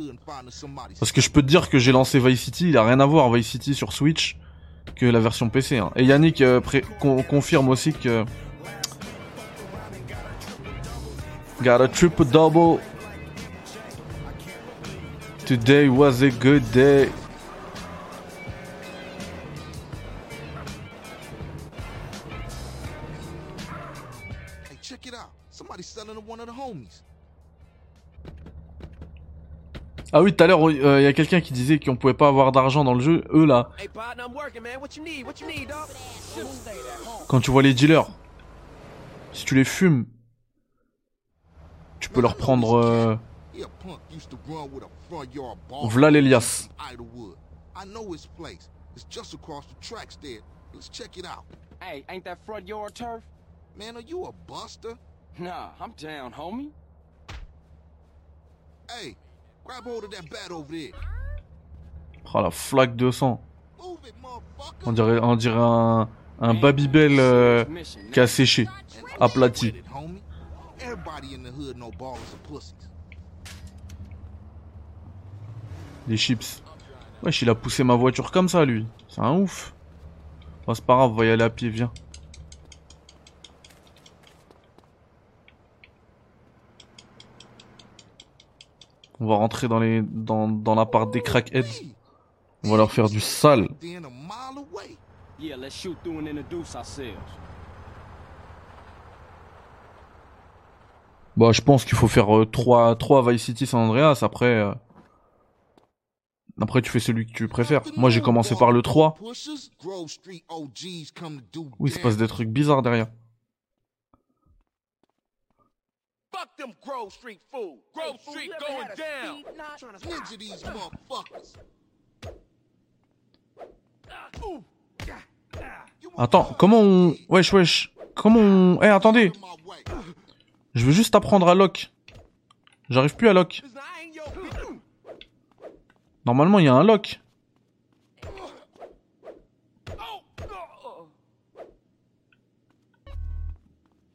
Parce que je peux te dire que j'ai lancé Vice City, il a rien à voir Vice City sur Switch que la version PC. hein. Et Yannick euh, con- confirme aussi que... Got a triple double. Today was a good day. Ah oui, tout à l'heure, il y a quelqu'un qui disait qu'on pouvait pas avoir d'argent dans le jeu. Eux là, Hey, partner, I'm working, man. What you need? What you need, dog? Shoot. quand tu vois les dealers, si tu les fumes, tu peux leur prendre. euh, He a punk used to run with a front yard ball. V'là l'Elias. Idlewood. I know his place. It's just across the tracks there. Let's check it out. Hey, ain't that front yard turf? Man, are you a buster? Nah, I'm down, homie. Hey, grab hold of that bat over there. Oh la flaque 200. On dirait, on dirait un, un Babybel euh, qui a séché, aplati. Homie. Everybody in the hood know ballers are pussies. Des chips. Wesh, il a poussé ma voiture comme ça, lui. C'est un ouf. Oh, c'est pas grave, on va y aller à pied, viens. On va rentrer dans les dans, dans l'appart des crackheads. On va leur faire du sale. Then a mile away. Yeah, let's shoot through and introduce ourselves. Bah, je pense qu'il faut faire 3, 3 Vice City San Andreas. Après, euh, après tu fais celui que tu préfères. Moi, j'ai commencé par le 3. Pushers, Grove Street OGs come to do Oui, il se passe des trucs bizarres derrière. Fuck them Grove Street fools. Grove Street going down. Ninja these motherfuckers. Attends, comment on... Wesh, wesh. Comment on... Eh, attendez. Je veux juste apprendre à lock. J'arrive plus à lock. Normalement, il y a un lock.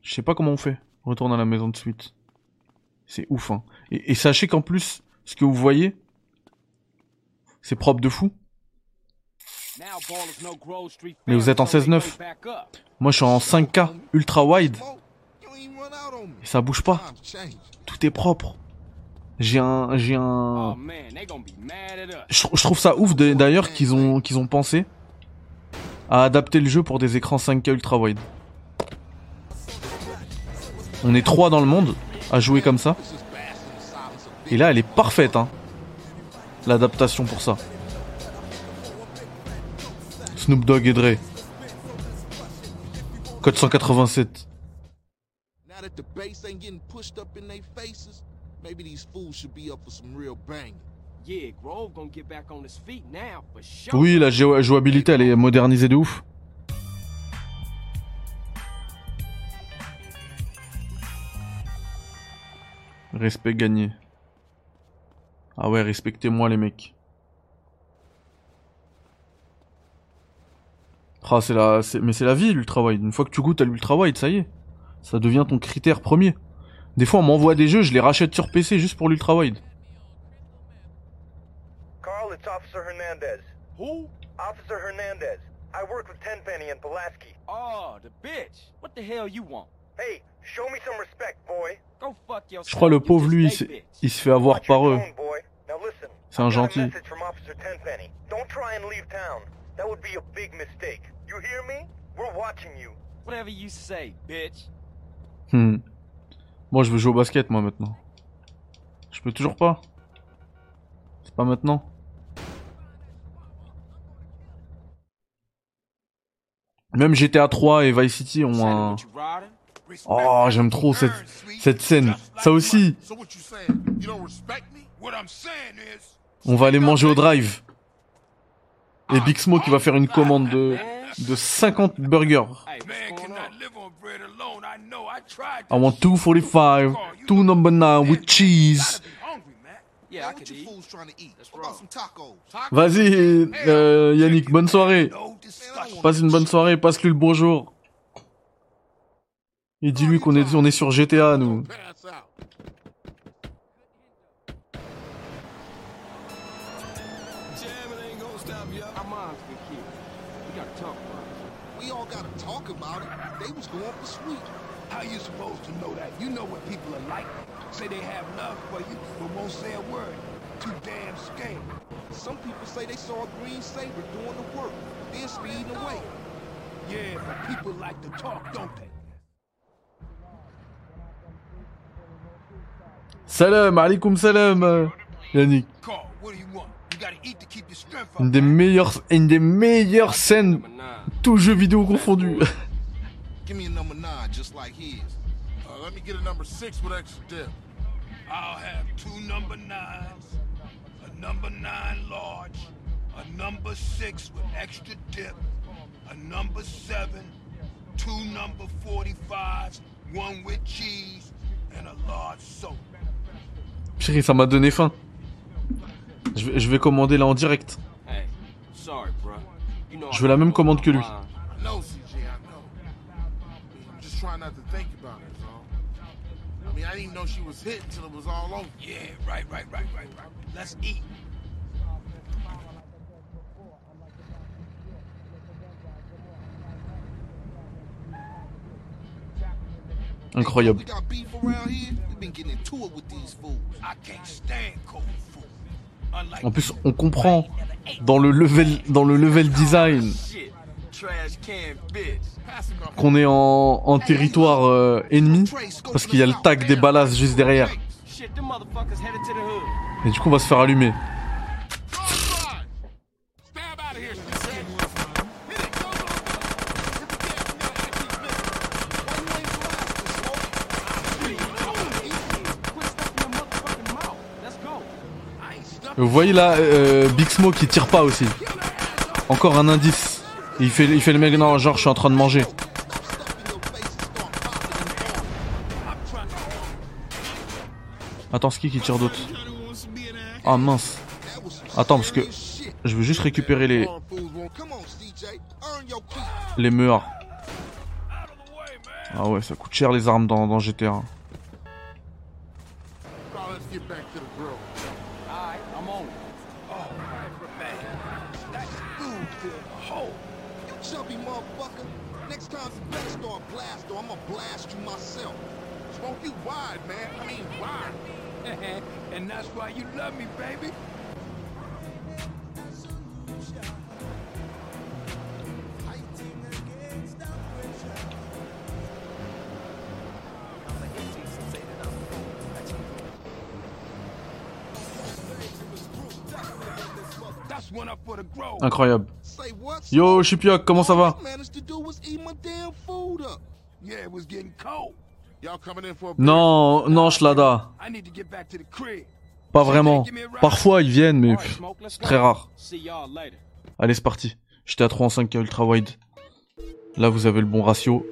Je sais pas comment on fait. Retourne à la maison de suite. C'est ouf, hein. Et, et sachez qu'en plus, ce que vous voyez, c'est propre de fou. Mais vous êtes en fair, so they 16-9. back up. Moi, je suis en 5K, ultra wide. Et ça bouge pas. Tout est propre. J'ai un, j'ai un. Oh. Je, je trouve ça ouf d'ailleurs qu'ils ont, qu'ils ont pensé à adapter le jeu pour des écrans 5K ultra wide. On est trois dans le monde à jouer comme ça. Et là, elle est parfaite, hein. L'adaptation pour ça. Snoop Dogg et Dre. Code 187. Now that the bass ain't getting pushed up in their faces, maybe these fools should be up for some real banging. Yeah, Grove gonna get back on his feet now for sure. Oui, la jou- jouabilité, elle est modernisée de ouf. Respect gagné. Ah ouais, respectez-moi les mecs. Ah, c'est la, c'est- mais c'est la vie l'ultra wide. Une fois que tu goûtes à l'ultra wide, ça y est, ça devient ton critère premier. Des fois, on m'envoie des jeux, je les rachète sur PC juste pour l'ultra wide. Carl, it's Officer Hernandez. Who? Officer Hernandez. I work with Tenpenny and Pulaski. Oh, the bitch. What the hell you want? Hey, show me some respect, boy. Go fuck yourself. Je crois le pauvre lui, il se, il se fait avoir par eux. C'est un gentil. Message from Officer Tenpenny. Don't try and leave town. That would be a big mistake. You hear me? We're watching you. Whatever you say, bitch. Hmm. Moi, je veux jouer au basket, moi, maintenant. Je peux toujours pas. C'est pas maintenant. Même GTA 3 et Vice City ont un... Oh, j'aime trop cette, cette scène. Ça aussi, on va aller manger au drive. Et Big Smoke, il va faire une commande de, de 50 burgers. I want 245, two number 9 with cheese. Vas-y, euh, Yannick, bonne soirée. Passe une bonne soirée, passe-lui le bonjour. Et dis-lui qu'on est, on est sur GTA, nous. Saber doing the work, then speeding away. Yeah, but people like to talk, don't they? Salam, alaikum salam, euh, Yannick. Une des meilleures, une des meilleures scènes, tout jeu vidéo confondu. Uh, let me get a number six with extra dip. I'll have two number nines, a number nine large, a number six with extra dip, a number seven, two number 45s, one with cheese, and a large soda. Chérie, ça m'a donné faim. Je vais, je vais commander là en direct. Je veux la même commande que lui. I know, CJ, I know. I'm just trying not to think about it, so. I mean, I didn't know she was hit until it was all over. Yeah, right, right, right, right, right. Let's eat. Incroyable. We got beef around here. We've been getting into it with these fools. I can't stand cold food. Unlike En plus, on comprend dans le level, dans le level design qu'on est en, en territoire euh, ennemi parce qu'il y a le tag des balas juste derrière. Et du coup, on va se faire allumer. Vous voyez là, euh, Big Smoke qui tire pas aussi. Encore un indice. Il fait, le mec, non, genre je suis en train de manger. Attends, c'est qui qui tire d'autre Ah mince. Attends, parce que je veux juste récupérer les, les meurs. Ah ouais, ça coûte cher les armes dans, dans GTA. Incroyable. Yo, Chipioc, comment ça va? Non, non, crib. Pas vraiment. Parfois ils viennent, mais pff, très rare. Allez, c'est parti. J'étais à 3 en 5K ultra wide. Là, vous avez le bon ratio.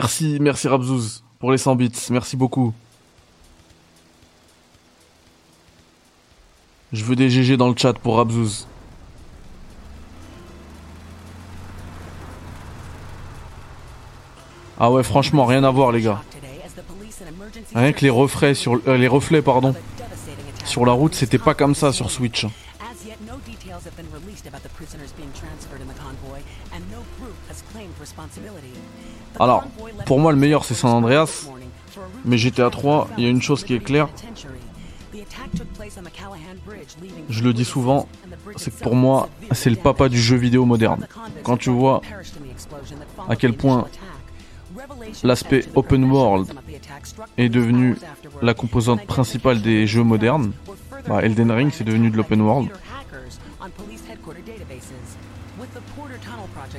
Merci, merci Rabzouz pour les 100 bits. Merci beaucoup. Je veux des GG dans le chat pour Rabzouz. Ah ouais, franchement, rien à voir, les gars. Rien que les reflets sur euh, les pardon. Sur la route, c'était pas comme ça sur Switch. As yet, no details have been released about the prisoners being transferred in the convoy, and no group has claimed responsibility. The Alors, pour moi, le meilleur, c'est San Andreas. Mais GTA 3, il y a une chose qui est claire. Je le dis souvent, c'est que pour moi, c'est le papa du jeu vidéo moderne. Quand tu vois à quel point l'aspect open world est devenu la composante principale des jeux modernes, bah, Elden Ring c'est devenu de l'open world.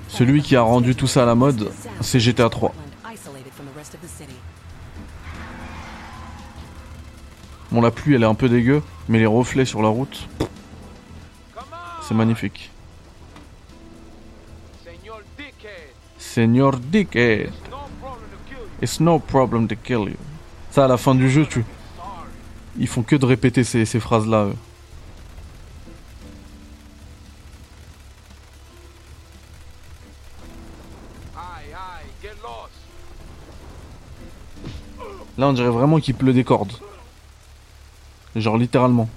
Celui qui a rendu tout ça à la mode, c'est GTA 3. Bon, la pluie elle est un peu dégueu, mais les reflets sur la route, c'est magnifique. Seigneur Dickhead. It's no problem to kill you. Ça, à la fin du jeu, tu. Ils font que de répéter ces, ces phrases-là. eux. Là, on dirait vraiment qu'il pleut des cordes. Genre littéralement.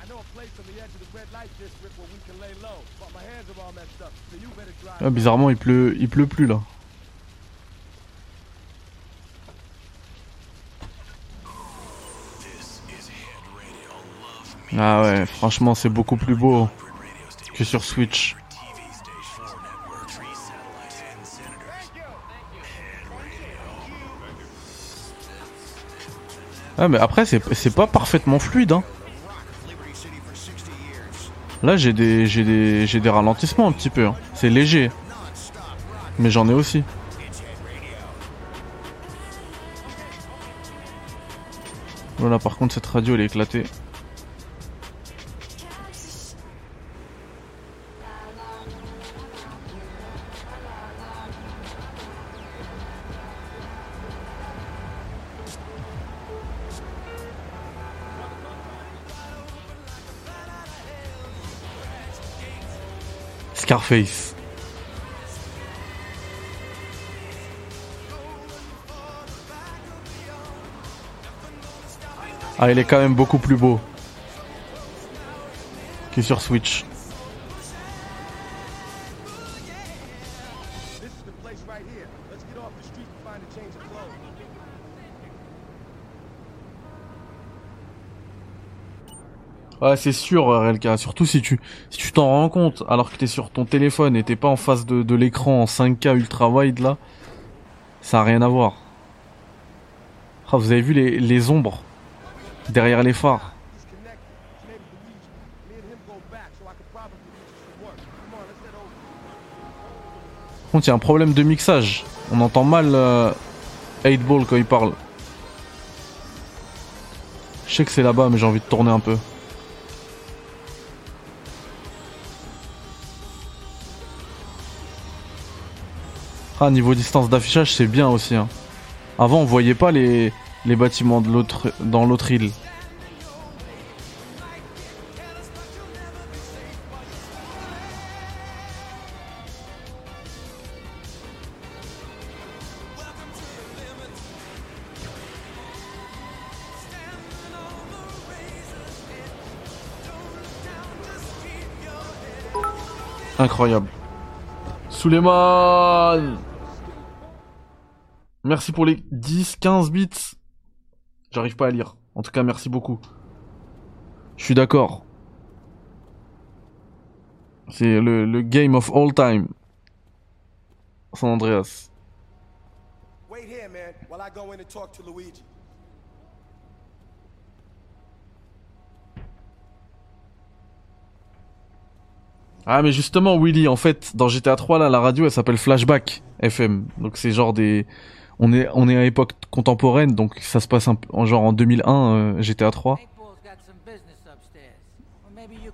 I know a place on the edge of the red light district where we can lay low, but my hands are all messed up, so you better drive. Ah, bizarrement, il pleut, il pleut plus là. Ah ouais, franchement, c'est beaucoup plus beau que sur Switch. Ah mais après c'est pas parfaitement fluide hein. Là j'ai des des ralentissements un petit peu. hein. C'est léger. Mais j'en ai aussi. Voilà par contre cette radio elle est éclatée. Scarface. Ah, il est quand même beaucoup plus beau que sur Switch. Ouais, c'est sûr, RLK. Surtout si tu si tu t'en rends compte, alors que t'es sur ton téléphone et t'es pas en face de, de l'écran en 5K ultra wide là, ça a rien à voir. Ah, vous avez vu les, les ombres? Derrière les phares. Par contre, il y a un problème de mixage. On entend mal euh, 8 Ball quand il parle. Je sais que c'est là-bas, mais j'ai envie de tourner un peu. Ah, niveau distance d'affichage, c'est bien aussi. hein. Avant, on voyait pas les, les bâtiments de l'autre dans l'autre île. Incroyable. Suleiman Merci pour les 10, 15 bits. J'arrive pas à lire. En tout cas, merci beaucoup. Je suis d'accord. C'est le, le game of all time. San Andreas. Wait here, man, while I go in and talk to Luigi. Ah mais justement Willy, en fait, dans GTA 3 là, la radio elle s'appelle Flashback FM. Donc c'est genre des on est on est à époque contemporaine donc ça se passe un en genre en 2001 euh, GTA 3.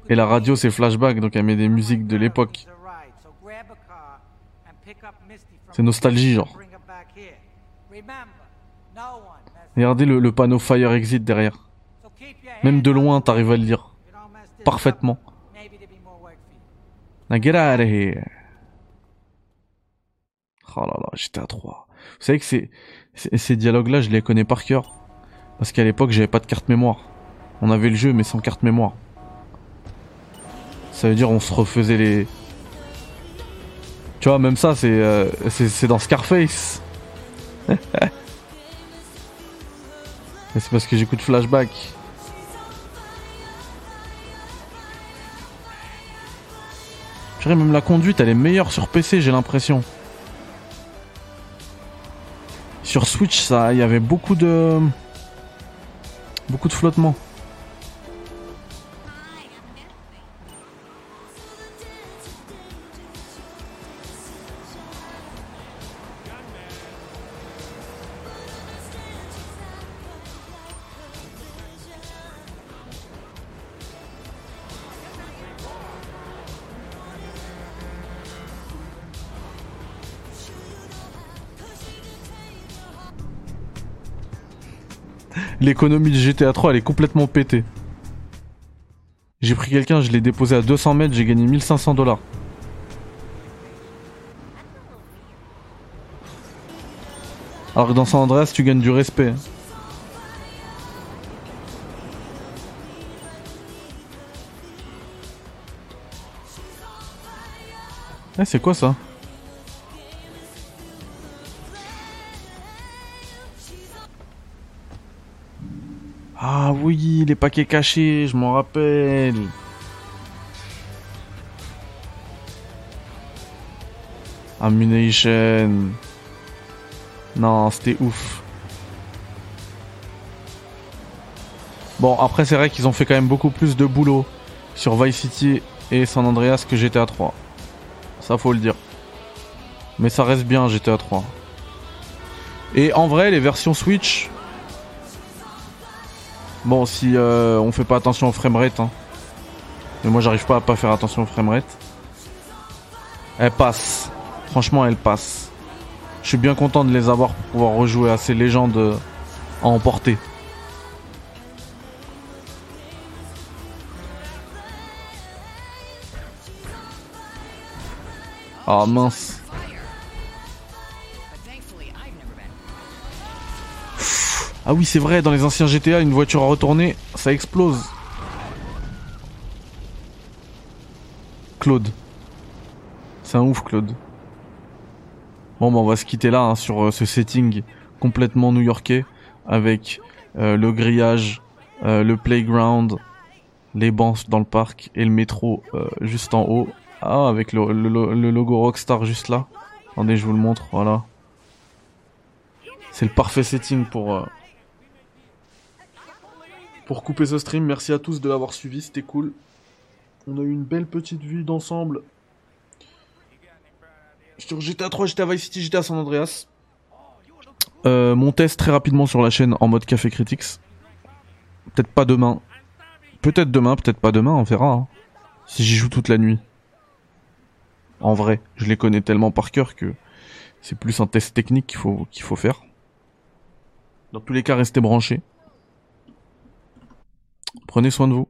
Et la radio c'est Flashback donc elle met des musiques de l'époque. C'est nostalgie genre. Regardez le, panneau Fire Exit derrière. Même de loin t'arrives à le lire. Parfaitement. Now get out of here. GTA 3. Vous savez que ces, dialogues-là, je les connais par cœur. Parce qu'à l'époque, j'avais pas de carte mémoire. On avait le jeu, mais sans carte mémoire. Ça veut dire on se refaisait les... Tu vois, même ça, c'est euh, c'est dans Scarface. C'est parce que j'écoute Flashback. Je même la conduite, elle est meilleure sur PC, j'ai l'impression. Sur Switch, ça, il y avait beaucoup de... Beaucoup de flottement. L'économie de GTA 3, elle est complètement pétée. J'ai pris quelqu'un, je l'ai déposé à 200 mètres, j'ai gagné 1500 dollars. Alors que dans San Andreas, tu gagnes du respect. Eh, c'est quoi ça? Les paquets cachés, je m'en rappelle. Ammunition. Non, c'était ouf. Bon, après, c'est vrai qu'ils ont fait quand même beaucoup plus de boulot sur Vice City et San Andreas que GTA 3. Ça, faut le dire. Mais ça reste bien GTA 3. Et en vrai, les versions Switch. Bon, si euh, on fait pas attention au framerate. Hein. Mais moi, j'arrive pas à pas faire attention au framerate. Elle passe. Franchement, elle passe. Je suis bien content de les avoir pour pouvoir rejouer à ces légendes euh, à emporter. Ah mince. Ah oui, c'est vrai, dans les anciens GTA, une voiture à retourner, ça explose. Claude. C'est un ouf, Claude. Bon, bah, on va se quitter là hein, sur euh, ce setting complètement new-yorkais avec euh, le grillage, euh, le playground, les bancs dans le parc et le métro juste en haut. Ah, avec le, le- logo Rockstar juste là. Attendez, je vous le montre, voilà. C'est le parfait setting pour, pour couper ce stream. Merci à tous de l'avoir suivi, c'était cool. On a eu une belle petite vue d'ensemble. Sur GTA 3, GTA Vice City, GTA San Andreas. Euh, mon test très rapidement sur la chaîne en mode Café Critics. Peut-être pas demain. Peut-être demain, peut-être pas demain, on verra. hein. Si j'y joue toute la nuit. En vrai, je les connais tellement par cœur que c'est plus un test technique qu'il faut, qu'il faut faire. Dans tous les cas, restez branchés. Prenez soin de vous.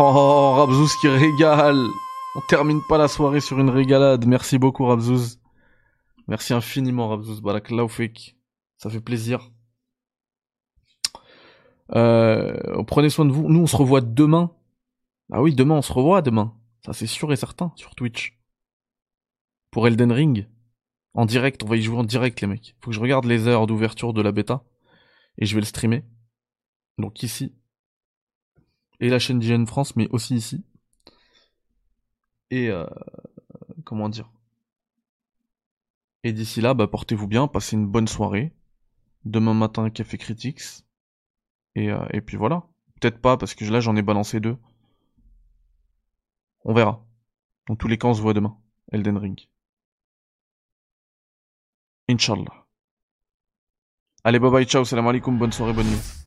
Oh, Rabzouz qui régale. On termine pas la soirée sur une régalade. Merci beaucoup, Rabzouz. Merci infiniment, Rabzouz. Barakallahu fik. Ça fait plaisir. Euh, prenez soin de vous. Nous, on se revoit demain. Ah oui, demain, on se revoit demain. Ça, c'est sûr et certain, sur Twitch. Pour Elden Ring. En direct, on va y jouer en direct, les mecs. Faut que je regarde les heures d'ouverture de la bêta. Et je vais le streamer. Donc ici. Et la chaîne d'IGN France, mais aussi ici. Et euh, comment dire? Et d'ici là, bah, portez-vous bien, passez une bonne soirée. Demain matin, Café Critics. Et, euh, et puis voilà. Peut-être pas, parce que là, j'en ai balancé deux. On verra. Dans tous les cas, on se voit demain. Elden Ring. Inch'Allah. Allez, bye bye, ciao, salam alaikum, bonne soirée, bonne nuit.